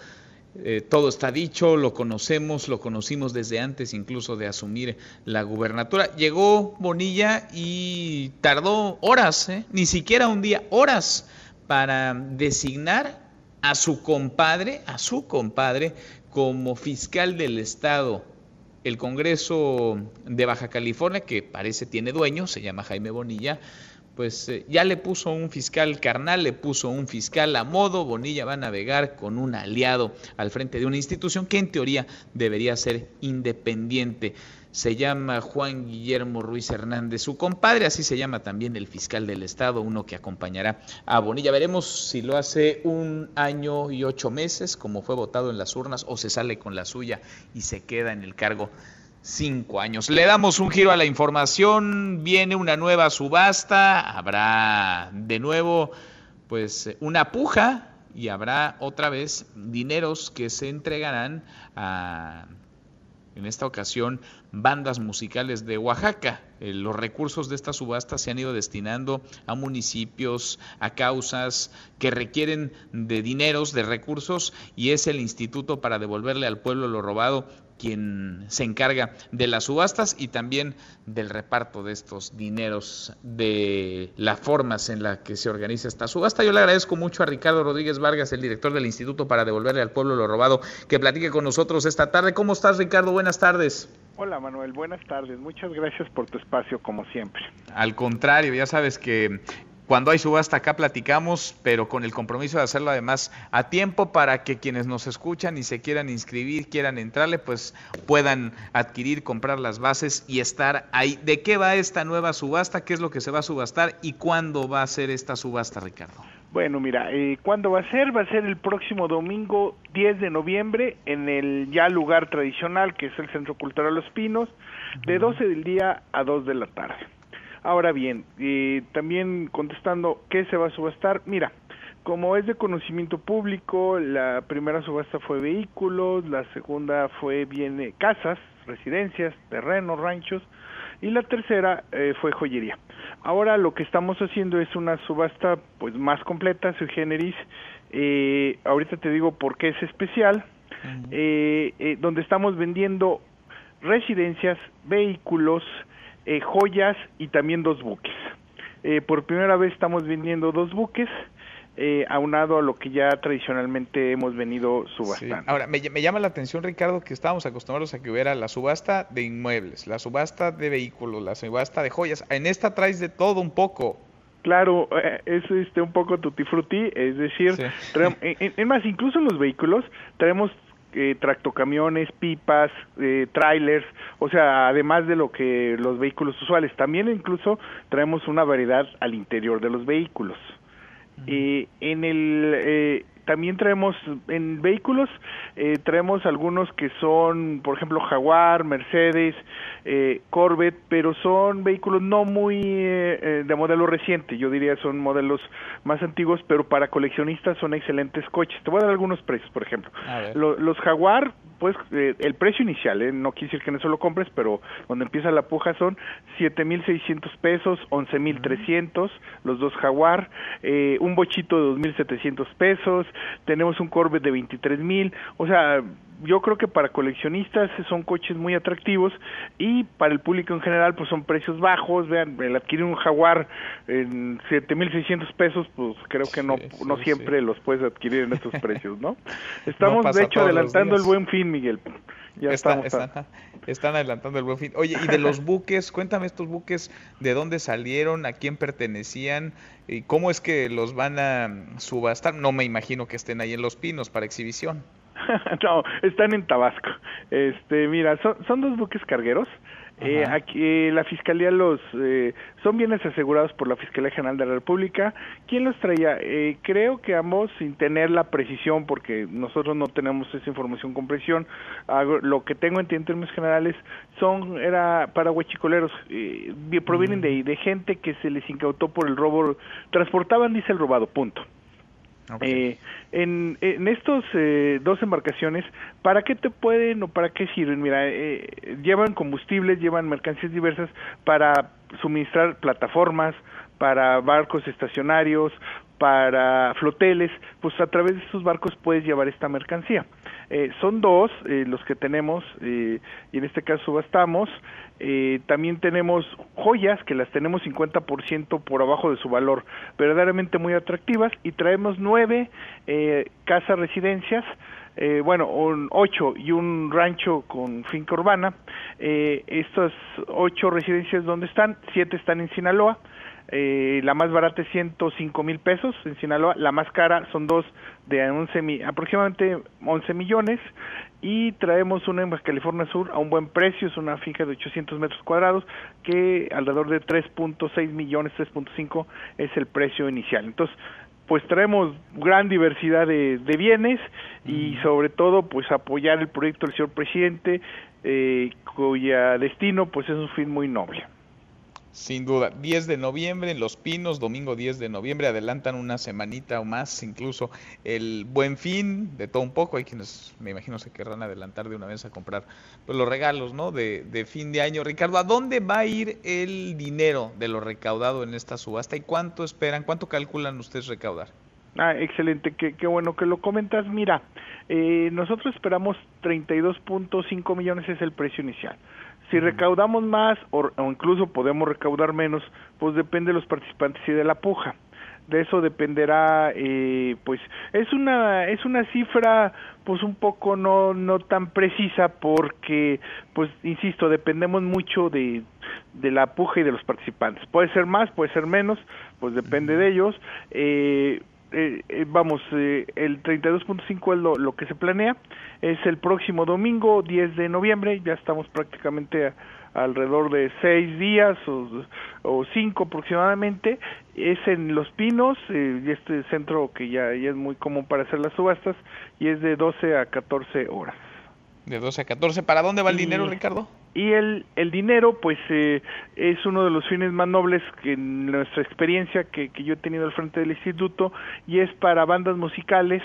eh, todo está dicho, lo conocemos, lo conocimos desde antes incluso de asumir la gubernatura. Llegó Bonilla y tardó horas, ¿eh? ni siquiera un día, horas para designar a su compadre, a su compadre, como fiscal del Estado. El Congreso de Baja California, que parece tiene dueño, se llama Jaime Bonilla, pues eh, ya le puso un fiscal carnal, le puso un fiscal a modo, Bonilla va a navegar con un aliado al frente de una institución que en teoría debería ser independiente se llama Juan Guillermo Ruiz Hernández, su compadre, así se llama también el fiscal del Estado, uno que acompañará a Bonilla. Veremos si lo hace un año y ocho meses, como fue votado en las urnas, o se sale con la suya y se queda en el cargo cinco años. Le damos un giro a la información, viene una nueva subasta, habrá de nuevo pues una puja y habrá otra vez dineros que se entregarán a en esta ocasión bandas musicales de Oaxaca. Eh, los recursos de esta subasta se han ido destinando a municipios, a causas que requieren de dineros, de recursos, y es el Instituto para devolverle al pueblo lo robado quien se encarga de las subastas y también del reparto de estos dineros, de las formas en las que se organiza esta subasta. Yo le agradezco mucho a Ricardo Rodríguez Vargas, el director del Instituto para devolverle al pueblo lo robado, que platique con nosotros esta tarde. ¿Cómo estás, Ricardo? Buenas tardes. Hola Manuel, buenas tardes. Muchas gracias por tu espacio como siempre. Al contrario, ya sabes que cuando hay subasta acá platicamos, pero con el compromiso de hacerlo además a tiempo para que quienes nos escuchan y se quieran inscribir, quieran entrarle, pues puedan adquirir, comprar las bases y estar ahí. ¿De qué va esta nueva subasta? ¿Qué es lo que se va a subastar? ¿Y cuándo va a ser esta subasta, Ricardo? Bueno, mira, eh, ¿cuándo va a ser? Va a ser el próximo domingo 10 de noviembre en el ya lugar tradicional que es el Centro Cultural Los Pinos, de 12 del día a 2 de la tarde. Ahora bien, eh, también contestando, ¿qué se va a subastar? Mira, como es de conocimiento público, la primera subasta fue vehículos, la segunda fue bien casas, residencias, terrenos, ranchos, y la tercera eh, fue joyería. ahora lo que estamos haciendo es una subasta pues más completa, sui generis. Eh, ahorita te digo por qué es especial, eh, donde estamos vendiendo residencias, vehículos, eh, joyas y también dos buques. Eh, por primera vez estamos vendiendo dos buques, eh, aunado a lo que ya tradicionalmente hemos venido subastando. Ahora, me, me, llama la atención, Ricardo, que estábamos acostumbrados a que hubiera la subasta de inmuebles, la subasta de vehículos, la subasta de joyas. En esta traes de todo un poco. Claro, eh, es este un poco tutti frutti, es decir, sí. traemos, en, en, más, incluso en los vehículos traemos eh, tractocamiones, pipas, eh, trailers, o sea, además de lo que los vehículos usuales, también incluso traemos una variedad al interior de los vehículos. Uh -huh. eh, en el eh, también traemos en vehículos eh, traemos algunos que son por ejemplo Jaguar Mercedes eh, Corvette pero son vehículos no muy eh, de modelo reciente yo diría son modelos más antiguos pero para coleccionistas son excelentes coches. Te voy a dar algunos precios por ejemplo. Lo, los Jaguar pues eh, el precio inicial eh, no quiere decir que en eso lo compres pero donde empieza la puja son siete mil seiscientos pesos once mil trescientos los dos Jaguar eh, un bochito de dos mil setecientos pesos tenemos un Corvette de 23 mil, o sea, yo creo que para coleccionistas son coches muy atractivos y para el público en general pues son precios bajos, vean, el adquirir un Jaguar en 7.600 pesos pues creo que no, sí, no siempre sí. los puedes adquirir en estos precios, ¿no? Estamos no de hecho adelantando el buen fin, Miguel. Ya Está, estamos están, están, adelantando el buen fin. Oye, y de los buques, cuéntame estos buques, ¿de dónde salieron? ¿A quién pertenecían? ¿Y cómo es que los van a subastar? No me imagino que estén ahí en Los Pinos para exhibición. no, están en Tabasco. Este, mira, son, son dos buques cargueros. Eh, aquí eh, la fiscalía los eh, son bienes asegurados por la fiscalía general de la República. ¿Quién los traía? Eh, creo que ambos sin tener la precisión, porque nosotros no tenemos esa información con precisión. Hago, lo que tengo en términos generales son era para huachicoleros, eh, provienen de, de gente que se les incautó por el robo, transportaban diésel robado, punto. Okay. Eh, en, en, estos eh, dos embarcaciones, ¿para qué te pueden o para qué sirven? Mira, eh, llevan combustibles, llevan mercancías diversas para suministrar plataformas, para barcos estacionarios, para floteles, pues a través de estos barcos puedes llevar esta mercancía. Eh, son dos eh, los que tenemos eh, y en este caso subastamos. Eh, también tenemos joyas que las tenemos 50% por abajo de su valor, verdaderamente muy atractivas y traemos nueve eh, casas residencias. Eh, bueno, un ocho y un rancho con finca urbana. Eh, estas ocho residencias, ¿dónde están? Siete están en Sinaloa. Eh, la más barata es 105 mil pesos en Sinaloa, la más cara son dos de 11 mi, aproximadamente 11 millones y traemos una en Baja California Sur a un buen precio, es una finca de 800 metros cuadrados que alrededor de 3.6 millones, 3.5 es el precio inicial. Entonces, pues traemos gran diversidad de, de bienes y sobre todo pues apoyar el proyecto del señor presidente eh, cuya destino pues es un fin muy noble. Sin duda, 10 de noviembre en Los Pinos, domingo 10 de noviembre, adelantan una semanita o más, incluso el buen fin, de todo un poco, hay quienes me imagino se querrán adelantar de una vez a comprar pues, los regalos ¿no? de, de fin de año. Ricardo, ¿a dónde va a ir el dinero de lo recaudado en esta subasta y cuánto esperan, cuánto calculan ustedes recaudar? Ah, excelente, qué, qué bueno que lo comentas. Mira, eh, nosotros esperamos 32.5 millones es el precio inicial. Si recaudamos más o, o, incluso podemos recaudar menos, pues depende de los participantes y de la puja. De eso dependerá, eh, pues es una es una cifra pues un poco no no tan precisa porque pues insisto dependemos mucho de de la puja y de los participantes. Puede ser más, puede ser menos, pues depende de ellos. Eh, eh, eh, vamos, eh, el 32.5 es lo, lo, que se planea, es el próximo domingo 10 de noviembre, ya estamos prácticamente a, alrededor de seis días o, o cinco aproximadamente, es en Los Pinos, eh, y este centro que ya, ya es muy común para hacer las subastas, y es de 12 a 14 horas. De 12 a 14, ¿para dónde va el dinero, Ricardo? Y el, el dinero, pues, eh, es uno de los fines más nobles que en nuestra experiencia que, que yo he tenido al frente del instituto, y es para bandas musicales,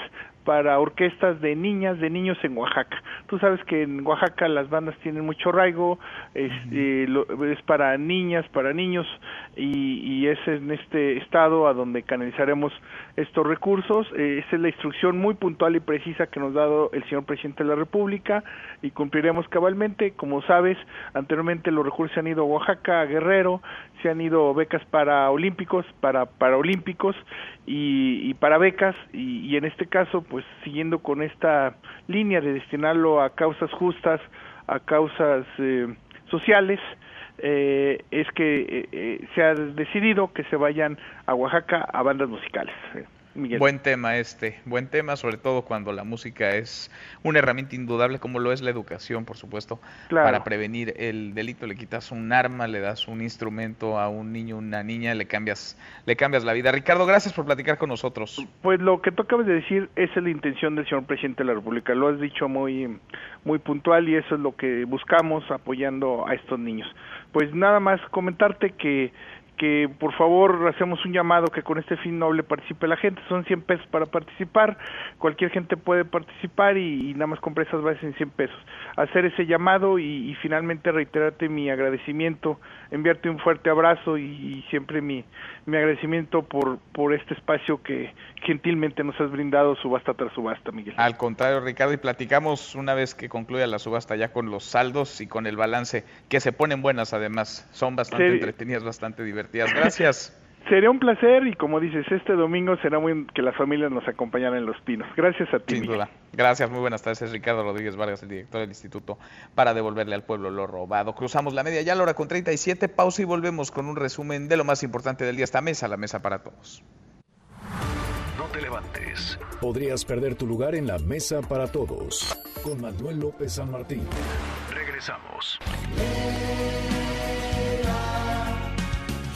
para orquestas de niñas, de niños en Oaxaca. Tú sabes que en Oaxaca las bandas tienen mucho raigo, es, eh, es para niñas, para niños, y, y, es en este estado a donde canalizaremos estos recursos. Eh, esa es la instrucción muy puntual y precisa que nos ha dado el señor presidente de la República y cumpliremos cabalmente. Como sabes, anteriormente los recursos han ido a Oaxaca, a Guerrero, se han ido becas para olímpicos, para paraolímpicos y, y para becas y, en este caso pues siguiendo con esta línea de destinarlo a causas justas, a causas eh, sociales, eh, es que eh, eh, se ha decidido que se vayan a Oaxaca a bandas musicales. Miguel. Buen tema este, buen tema, sobre todo cuando la música es una herramienta indudable, como lo es la educación, por supuesto, claro. para prevenir el delito. Le quitas un arma, le das un instrumento a un niño, una niña, le cambias, le cambias la vida. Ricardo, gracias por platicar con nosotros. Pues lo que tú acabas de decir, esa es la intención del señor presidente de la República. Lo has dicho muy, muy puntual y eso es lo que buscamos apoyando a estos niños. Pues nada más comentarte que que por favor hacemos un llamado que con este fin noble participe la gente, son 100 pesos para participar, cualquier gente puede participar y, y nada más compra esas bases en 100 pesos. Hacer ese llamado y, y finalmente reiterarte mi agradecimiento, enviarte un fuerte abrazo y, y siempre mi, mi agradecimiento por, por este espacio que gentilmente nos has brindado subasta tras subasta, Miguel. Al contrario, Ricardo, y platicamos una vez que concluya la subasta ya con los saldos y con el balance, que se ponen buenas además, son bastante Sí. entretenidas, bastante divertidas. Gracias. Sería un placer y como dices, este domingo será muy que las familias nos acompañaran en Los Pinos. Gracias a ti. Sin Miguel. duda. Gracias, muy buenas tardes. Es Ricardo Rodríguez Vargas, el director del Instituto para devolverle al pueblo lo robado. Cruzamos la media ya a la hora con 37, pausa y volvemos con un resumen de lo más importante del día. Esta mesa, la mesa para todos. No te levantes. Podrías perder tu lugar en la mesa para todos. Con Manuel López San Martín. Regresamos.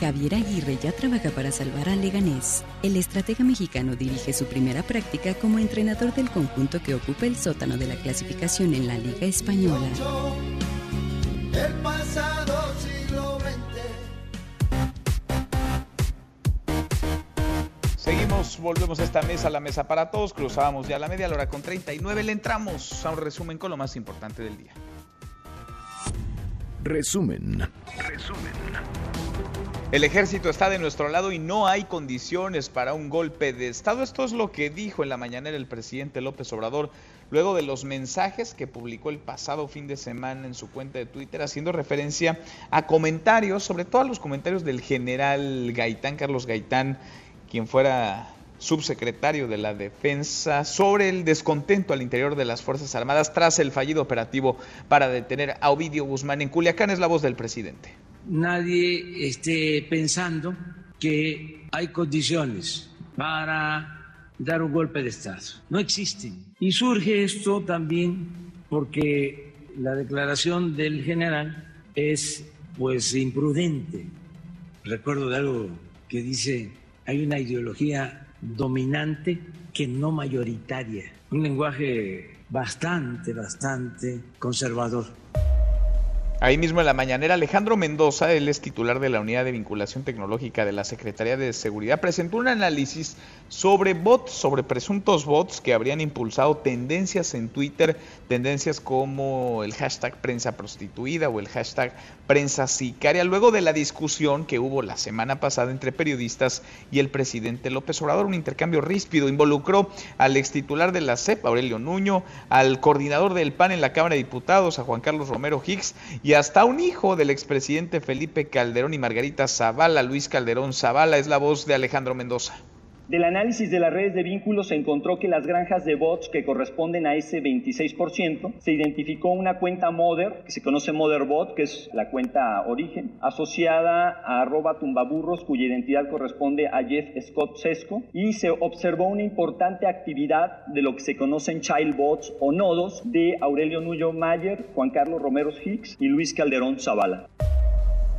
Javier Aguirre ya trabaja para salvar a Leganés. El estratega mexicano dirige su primera práctica como entrenador del conjunto que ocupa el sótano de la clasificación en la Liga Española. El pasado siglo XX. Seguimos, volvemos a esta mesa, la mesa para todos. Cruzábamos ya la media, a la hora con 39. Le entramos a un resumen con lo más importante del día. Resumen. Resumen. El ejército está de nuestro lado y no hay condiciones para un golpe de Estado. Esto es lo que dijo en la mañanera el presidente López Obrador luego de los mensajes que publicó el pasado fin de semana en su cuenta de Twitter haciendo referencia a comentarios, sobre todo a los comentarios del general Gaitán, Carlos Gaitán, quien fuera subsecretario de la Defensa, sobre el descontento al interior de las Fuerzas Armadas tras el fallido operativo para detener a Ovidio Guzmán en Culiacán. Es la voz del presidente nadie esté pensando que hay condiciones para dar un golpe de Estado. No existen. Y surge esto también porque la declaración del general es pues imprudente. Recuerdo de algo que dice, hay una ideología dominante que no mayoritaria. Un lenguaje bastante, bastante conservador. Ahí mismo en la mañanera, Alejandro Mendoza, él es titular de la Unidad de Vinculación Tecnológica de la Secretaría de Seguridad, presentó un análisis sobre bots, sobre presuntos bots que habrían impulsado tendencias en Twitter, tendencias como el hashtag prensa prostituida o el hashtag prensa sicaria, luego de la discusión que hubo la semana pasada entre periodistas y el presidente López Obrador, un intercambio ríspido, involucró al ex titular de la CEP, Aurelio Nuño, al coordinador del PAN en la Cámara de Diputados, a Juan Carlos Romero Hicks, y hasta un hijo del expresidente Felipe Calderón y Margarita Zavala, Luis Calderón Zavala, es la voz de Alejandro Mendoza. Del análisis de las redes de vínculos se encontró que las granjas de bots que corresponden a ese 26%, se identificó una cuenta Mother, que se conoce Motherbot, que es la cuenta origen, asociada a arroba tumbaburros, cuya identidad corresponde a Jeff Scott Sesco, y se observó una importante actividad de lo que se conocen childbots o nodos de Aurelio Nuyo Mayer, Juan Carlos Romero Hicks y Luis Calderón Zavala.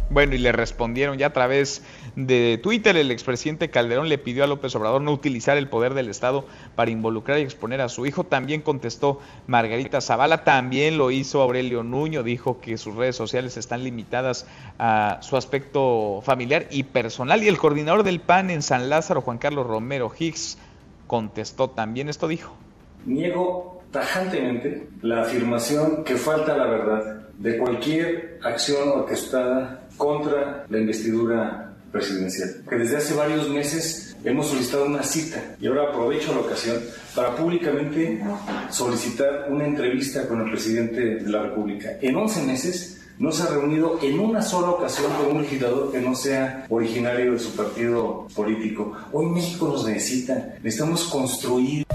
Bueno, y le respondieron ya a través de Twitter. El expresidente Calderón le pidió a López Obrador no utilizar el poder del Estado para involucrar y exponer a su hijo. También contestó Margarita Zavala, también lo hizo Aurelio Nuño, dijo que sus redes sociales están limitadas a su aspecto familiar y personal. Y el coordinador del PAN en San Lázaro, Juan Carlos Romero Hicks, contestó también. Esto dijo. niego tajantemente la afirmación que falta la verdad de cualquier acción orquestada contra la investidura presidencial, que desde hace varios meses hemos solicitado una cita y ahora aprovecho la ocasión para públicamente solicitar una entrevista con el presidente de la República. En 11 meses no se ha reunido en una sola ocasión con un legislador que no sea originario de su partido político. Hoy México nos necesita, necesitamos construir.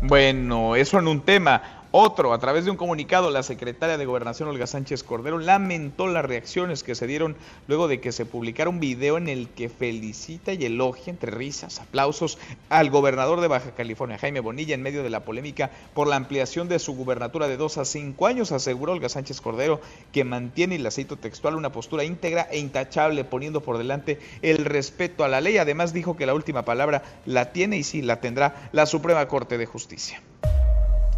Bueno, eso en un tema. Otro, a través de un comunicado, la secretaria de Gobernación, Olga Sánchez Cordero, lamentó las reacciones que se dieron luego de que se publicara un video en el que felicita y elogia, entre risas, aplausos, al gobernador de Baja California, Jaime Bonilla, en medio de la polémica por la ampliación de su gubernatura de dos a cinco años. Aseguró Olga Sánchez Cordero que mantiene, y la cito textual, una postura íntegra e intachable, poniendo por delante el respeto a la ley. Además, dijo que la última palabra la tiene y sí la tendrá la Suprema Corte de Justicia.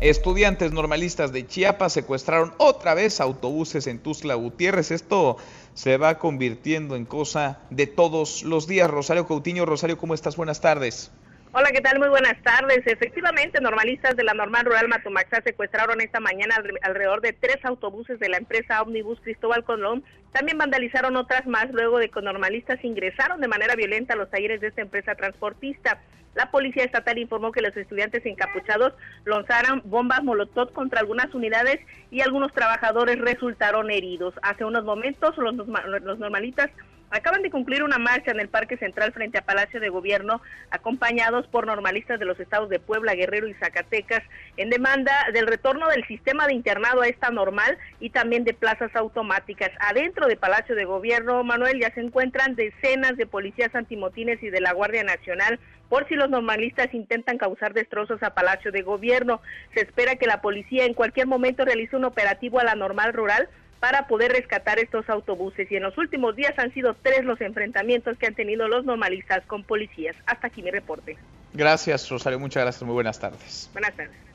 Estudiantes normalistas de Chiapas secuestraron otra vez autobuses en Tuzla Gutiérrez. Esto se va convirtiendo en cosa de todos los días. Rosario Coutinho, Rosario, ¿cómo estás? Buenas tardes. Hola, ¿qué tal? Muy buenas tardes. Efectivamente, normalistas de la normal rural Matumaxá secuestraron esta mañana alrededor de tres autobuses de la empresa Omnibus Cristóbal Colón. También vandalizaron otras más luego de que normalistas ingresaron de manera violenta a los talleres de esta empresa transportista. La policía estatal informó que los estudiantes encapuchados lanzaron bombas molotov contra algunas unidades y algunos trabajadores resultaron heridos. Hace unos momentos los, los normalistas acaban de concluir una marcha en el Parque Central frente a Palacio de Gobierno, acompañados por normalistas de los estados de Puebla, Guerrero y Zacatecas, en demanda del retorno del sistema de internado a esta normal y también de plazas automáticas. Adentro de Palacio de Gobierno, Manuel, ya se encuentran decenas de policías antimotines y de la Guardia Nacional por si los normalistas intentan causar destrozos a Palacio de Gobierno. Se espera que la policía en cualquier momento realice un operativo a la normal rural para poder rescatar estos autobuses. Y en los últimos días han sido tres los enfrentamientos que han tenido los normalistas con policías. Hasta aquí mi reporte. Gracias, Rosario. Muchas gracias. Muy buenas tardes. Buenas tardes.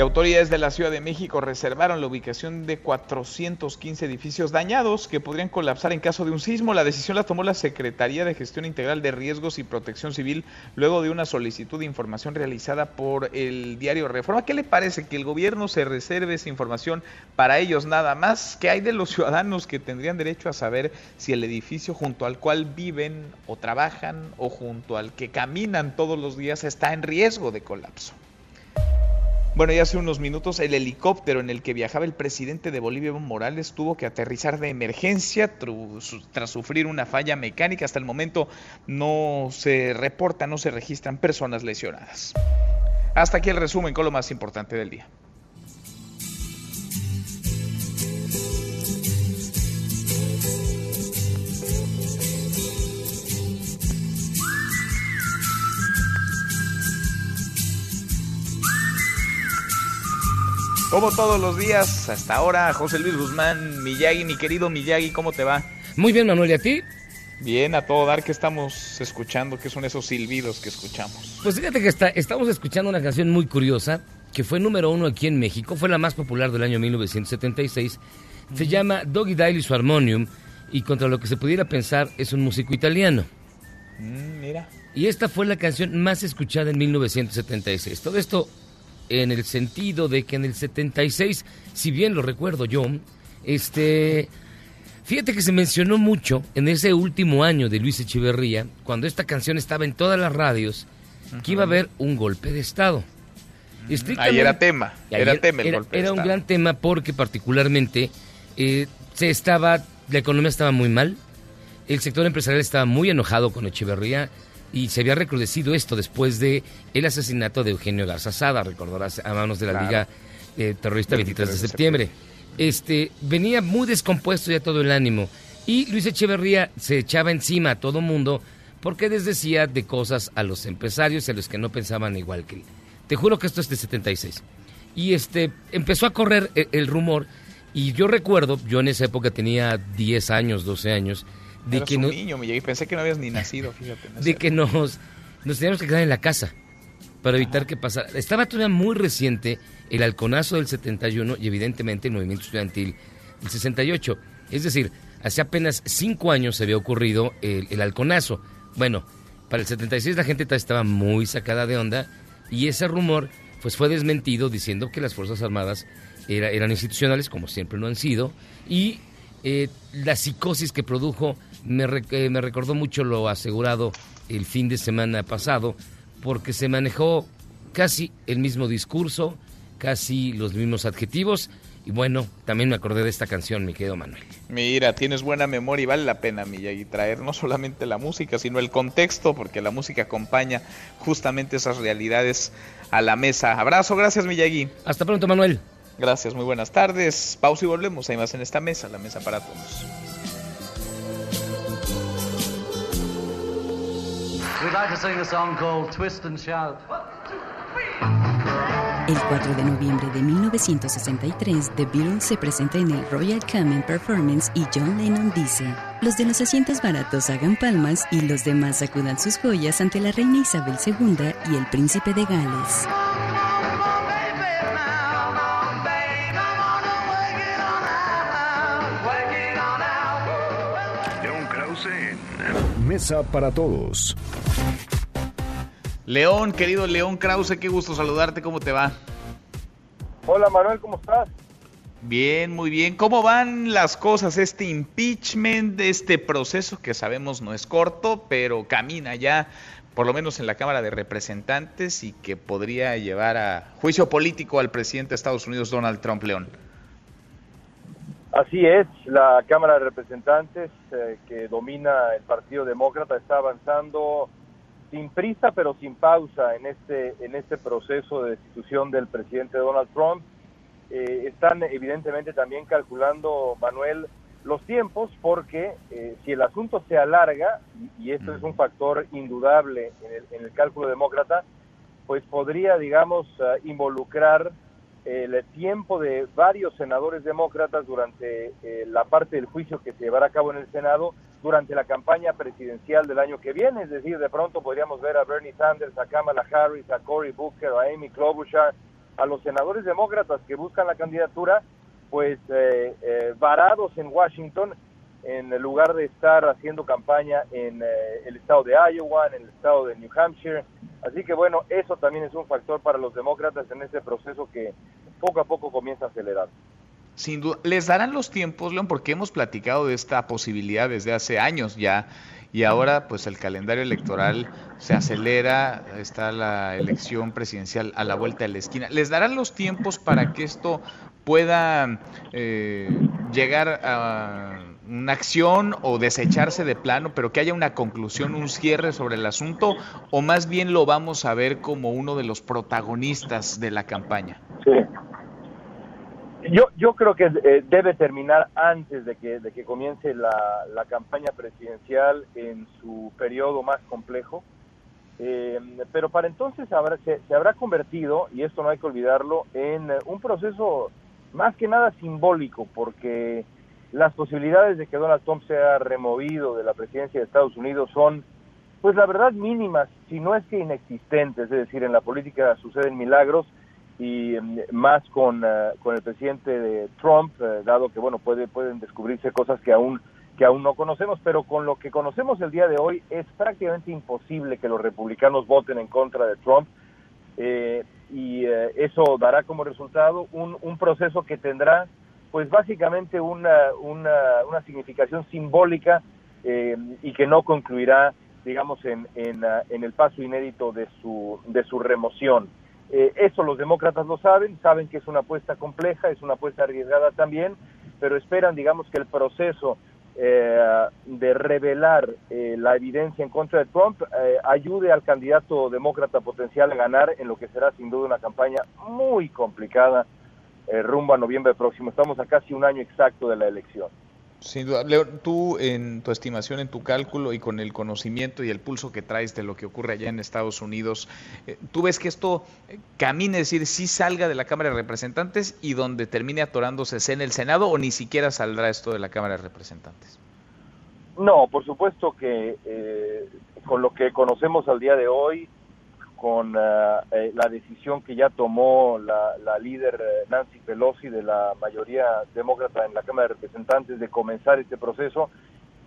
Y autoridades de la Ciudad de México reservaron la ubicación de 415 edificios dañados que podrían colapsar en caso de un sismo. La decisión la tomó la Secretaría de Gestión Integral de Riesgos y Protección Civil luego de una solicitud de información realizada por el diario Reforma. ¿Qué le parece que el gobierno se reserve esa información para ellos nada más? ¿Qué hay de los ciudadanos que tendrían derecho a saber si el edificio junto al cual viven o trabajan o junto al que caminan todos los días está en riesgo de colapso? Bueno, ya hace unos minutos el helicóptero en el que viajaba el presidente de Bolivia, Evo Morales, tuvo que aterrizar de emergencia tras sufrir una falla mecánica. Hasta el momento no se reporta, no se registran personas lesionadas. Hasta aquí el resumen con lo más importante del día. Como todos los días, hasta ahora, José Luis Guzmán, Miyagi, mi querido Miyagi, ¿cómo te va? Muy bien, Manuel, ¿y a ti? Bien, a todo dar que estamos escuchando, que son esos silbidos que escuchamos. Pues fíjate que está, estamos escuchando una canción muy curiosa, que fue número uno aquí en México, fue la más popular del año 1976. Se llama Doggy Dile y su Harmonium, y contra lo que se pudiera pensar, es un músico italiano. Mm, mira. Y esta fue la canción más escuchada en 1976. Todo esto en el sentido de que en el 76, si bien lo recuerdo yo, este, fíjate que se mencionó mucho en ese último año de Luis Echeverría, cuando esta canción estaba en todas las radios, que iba a haber un golpe de Estado. Ahí era tema, era tema el golpe Era un gran tema porque particularmente eh, se estaba, la economía estaba muy mal, el sector empresarial estaba muy enojado con Echeverría, y se había recrudecido esto después de el asesinato de Eugenio Garza Sada, recordarás, a manos de la Liga eh, Terrorista 23 de septiembre. Este, venía muy descompuesto ya todo el ánimo y Luis Echeverría se echaba encima a todo mundo porque les decía de cosas a los empresarios y a los que no pensaban igual que él. Te juro que esto es de 76. Y este, empezó a correr el, el rumor y yo recuerdo, yo en esa época tenía 10 años, 12 años, de que un niño, me pensé que no habías ni nacido, fíjate. de que nos, nos teníamos que quedar en la casa para evitar que pasara. Estaba todavía muy reciente el halconazo del 71 y evidentemente el movimiento estudiantil del 68. Es decir, hace apenas cinco años se había ocurrido el, el halconazo. Bueno, para el 76 la gente estaba muy sacada de onda Y ese rumor pues fue desmentido diciendo que las Fuerzas Armadas eran institucionales, como siempre lo han sido, y eh, la psicosis que produjo me, eh, me recordó mucho lo asegurado el fin de semana pasado, porque se manejó casi el mismo discurso, casi los mismos adjetivos, y bueno, también me acordé de esta canción, mi querido Manuel. Mira, tienes buena memoria y vale la pena, Miyagi, traer no solamente la música, sino el contexto, porque la música acompaña justamente esas realidades a la mesa. Abrazo, gracias, Miyagi. Hasta pronto, Manuel. Gracias, muy buenas tardes. Pausa y volvemos. Hay más en esta mesa, la mesa para todos. We'd like to sing a song called Twist and Shout. El 4 de noviembre de 1963, The Beatles se presenta en el Royal Common Performance y John Lennon dice, los de los asientos baratos hagan palmas y los demás sacudan sus joyas ante la reina Isabel II y el príncipe de Gales. Mesa para Todos. León, querido León Krause, qué gusto saludarte, ¿cómo te va? Hola Manuel, ¿cómo estás? Bien, muy bien. ¿Cómo van las cosas? Este impeachment, este proceso que sabemos no es corto, pero camina ya, por lo menos en la Cámara de Representantes, y que podría llevar a juicio político al presidente de Estados Unidos, Donald Trump León. Así es, la Cámara de Representantes eh, que domina el Partido Demócrata está avanzando sin prisa pero sin pausa en este en este proceso de destitución del presidente Donald Trump. Eh, están evidentemente también calculando, Manuel, los tiempos porque eh, si el asunto se alarga, y, esto es un factor indudable en el, en el cálculo demócrata, pues podría, digamos, uh, involucrar el tiempo de varios senadores demócratas durante eh, la parte del juicio que se llevará a cabo en el Senado durante la campaña presidencial del año que viene. Es decir, de pronto podríamos ver a Bernie Sanders, a Kamala Harris, a Cory Booker, a Amy Klobuchar, a los senadores demócratas que buscan la candidatura, pues eh, eh, varados en Washington en lugar de estar haciendo campaña en eh, el estado de Iowa, en el estado de New Hampshire. Así que bueno, eso también es un factor para los demócratas en este proceso que poco a poco comienza a acelerar. Sin duda, les darán los tiempos, León, porque hemos platicado de esta posibilidad desde hace años ya y ahora pues el calendario electoral se acelera, está la elección presidencial a la vuelta de la esquina. ¿Les darán los tiempos para que esto pueda eh, llegar a una acción o desecharse de plano, pero que haya una conclusión, un cierre sobre el asunto, o más bien lo vamos a ver como uno de los protagonistas de la campaña? Sí. Yo, yo creo que eh, debe terminar antes de que, de que comience la, la campaña presidencial en su periodo más complejo. Eh, pero para entonces habrá, se, se, habrá convertido, y esto no hay que olvidarlo, en un proceso más que nada simbólico, porque las posibilidades de que Donald Trump sea removido de la presidencia de Estados Unidos son, pues la verdad, mínimas, si no es que inexistentes. Es decir, en la política suceden milagros y mm, más con, uh, con el presidente de Trump, uh, dado que, bueno, puede, pueden descubrirse cosas que aún que aún no conocemos, pero con lo que conocemos el día de hoy es prácticamente imposible que los republicanos voten en contra de Trump eh, y eh, eso dará como resultado un, un proceso que tendrá pues básicamente una, una, una significación simbólica eh, y que no concluirá, digamos, en, en, uh, en, el paso inédito de su, de su remoción. Eh, eso los demócratas lo saben, saben que es una apuesta compleja, es una apuesta arriesgada también, pero esperan, digamos, que el proceso eh, de revelar eh, la evidencia en contra de Trump eh, ayude al candidato demócrata potencial a ganar en lo que será sin duda una campaña muy complicada eh, rumbo a noviembre próximo. Estamos a casi un año exacto de la elección. Sin duda. Leo, tú en tu estimación, en tu cálculo y con el conocimiento y el pulso que traes de lo que ocurre allá en Estados Unidos, eh, ¿tú ves que esto camine, es decir, sí salga de la Cámara de Representantes y donde termine atorándose sea en el Senado o ni siquiera saldrá esto de la Cámara de Representantes? No, por supuesto que eh, con lo que conocemos al día de hoy, con uh, eh, la decisión que ya tomó la, la líder eh, Nancy Pelosi de la mayoría demócrata en la Cámara de Representantes de comenzar este proceso,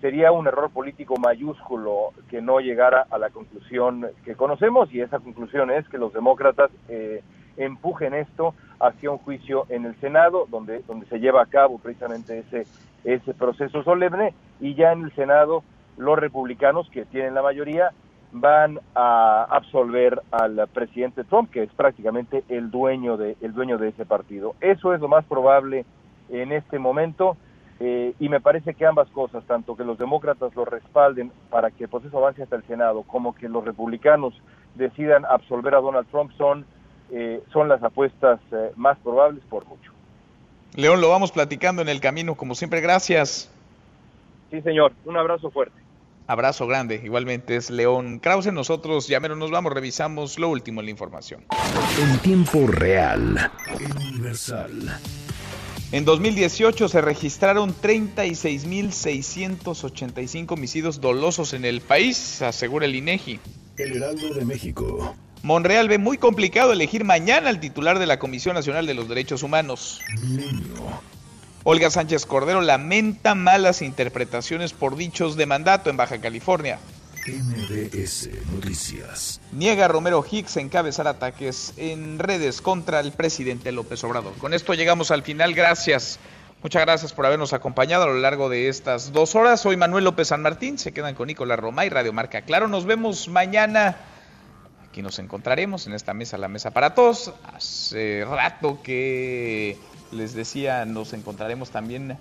sería un error político mayúsculo que no llegara a la conclusión que conocemos y esa conclusión es que los demócratas eh, empujen esto hacia un juicio en el Senado donde donde se lleva a cabo precisamente ese ese proceso solemne y ya en el Senado los republicanos que tienen la mayoría van a absolver al presidente Trump que es prácticamente el dueño de el dueño de ese partido eso es lo más probable en este momento eh, y me parece que ambas cosas, tanto que los demócratas lo respalden para que el proceso avance hasta el Senado, como que los republicanos decidan absolver a Donald Trump, son, eh, son las apuestas eh, más probables por mucho. León, lo vamos platicando en el camino, como siempre, gracias. Sí, señor, un abrazo fuerte. Abrazo grande, igualmente es León Krause. Nosotros ya menos nos vamos, revisamos lo último en la información. En tiempo real, universal. En 2018 se registraron 36.685 homicidios dolosos en el país, asegura el INEGI. El Heraldo de México. Monreal ve muy complicado elegir mañana al titular de la Comisión Nacional de los Derechos Humanos. Olga Sánchez Cordero lamenta malas interpretaciones por dichos de mandato en Baja California. MBS Noticias. Niega Romero Hicks encabezar ataques en redes contra el presidente López Obrador. Con esto llegamos al final. Gracias. Muchas gracias por habernos acompañado a lo largo de estas dos horas. Soy Manuel López San Martín. Se quedan con Nicolás Roma y Radio Marca Claro. Nos vemos mañana. Aquí nos encontraremos en esta mesa, la mesa para todos. Hace rato que les decía, nos encontraremos también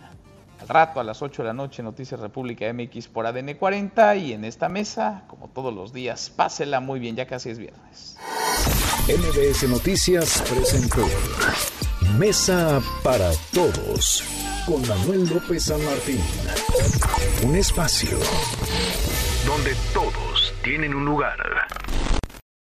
al rato a las 8 de la noche Noticias República MX por ADN 40 y en esta mesa, como todos los días, pásela muy bien, ya casi es viernes. MBS Noticias presentó Mesa para Todos con Manuel López San Martín. Un espacio donde todos tienen un lugar.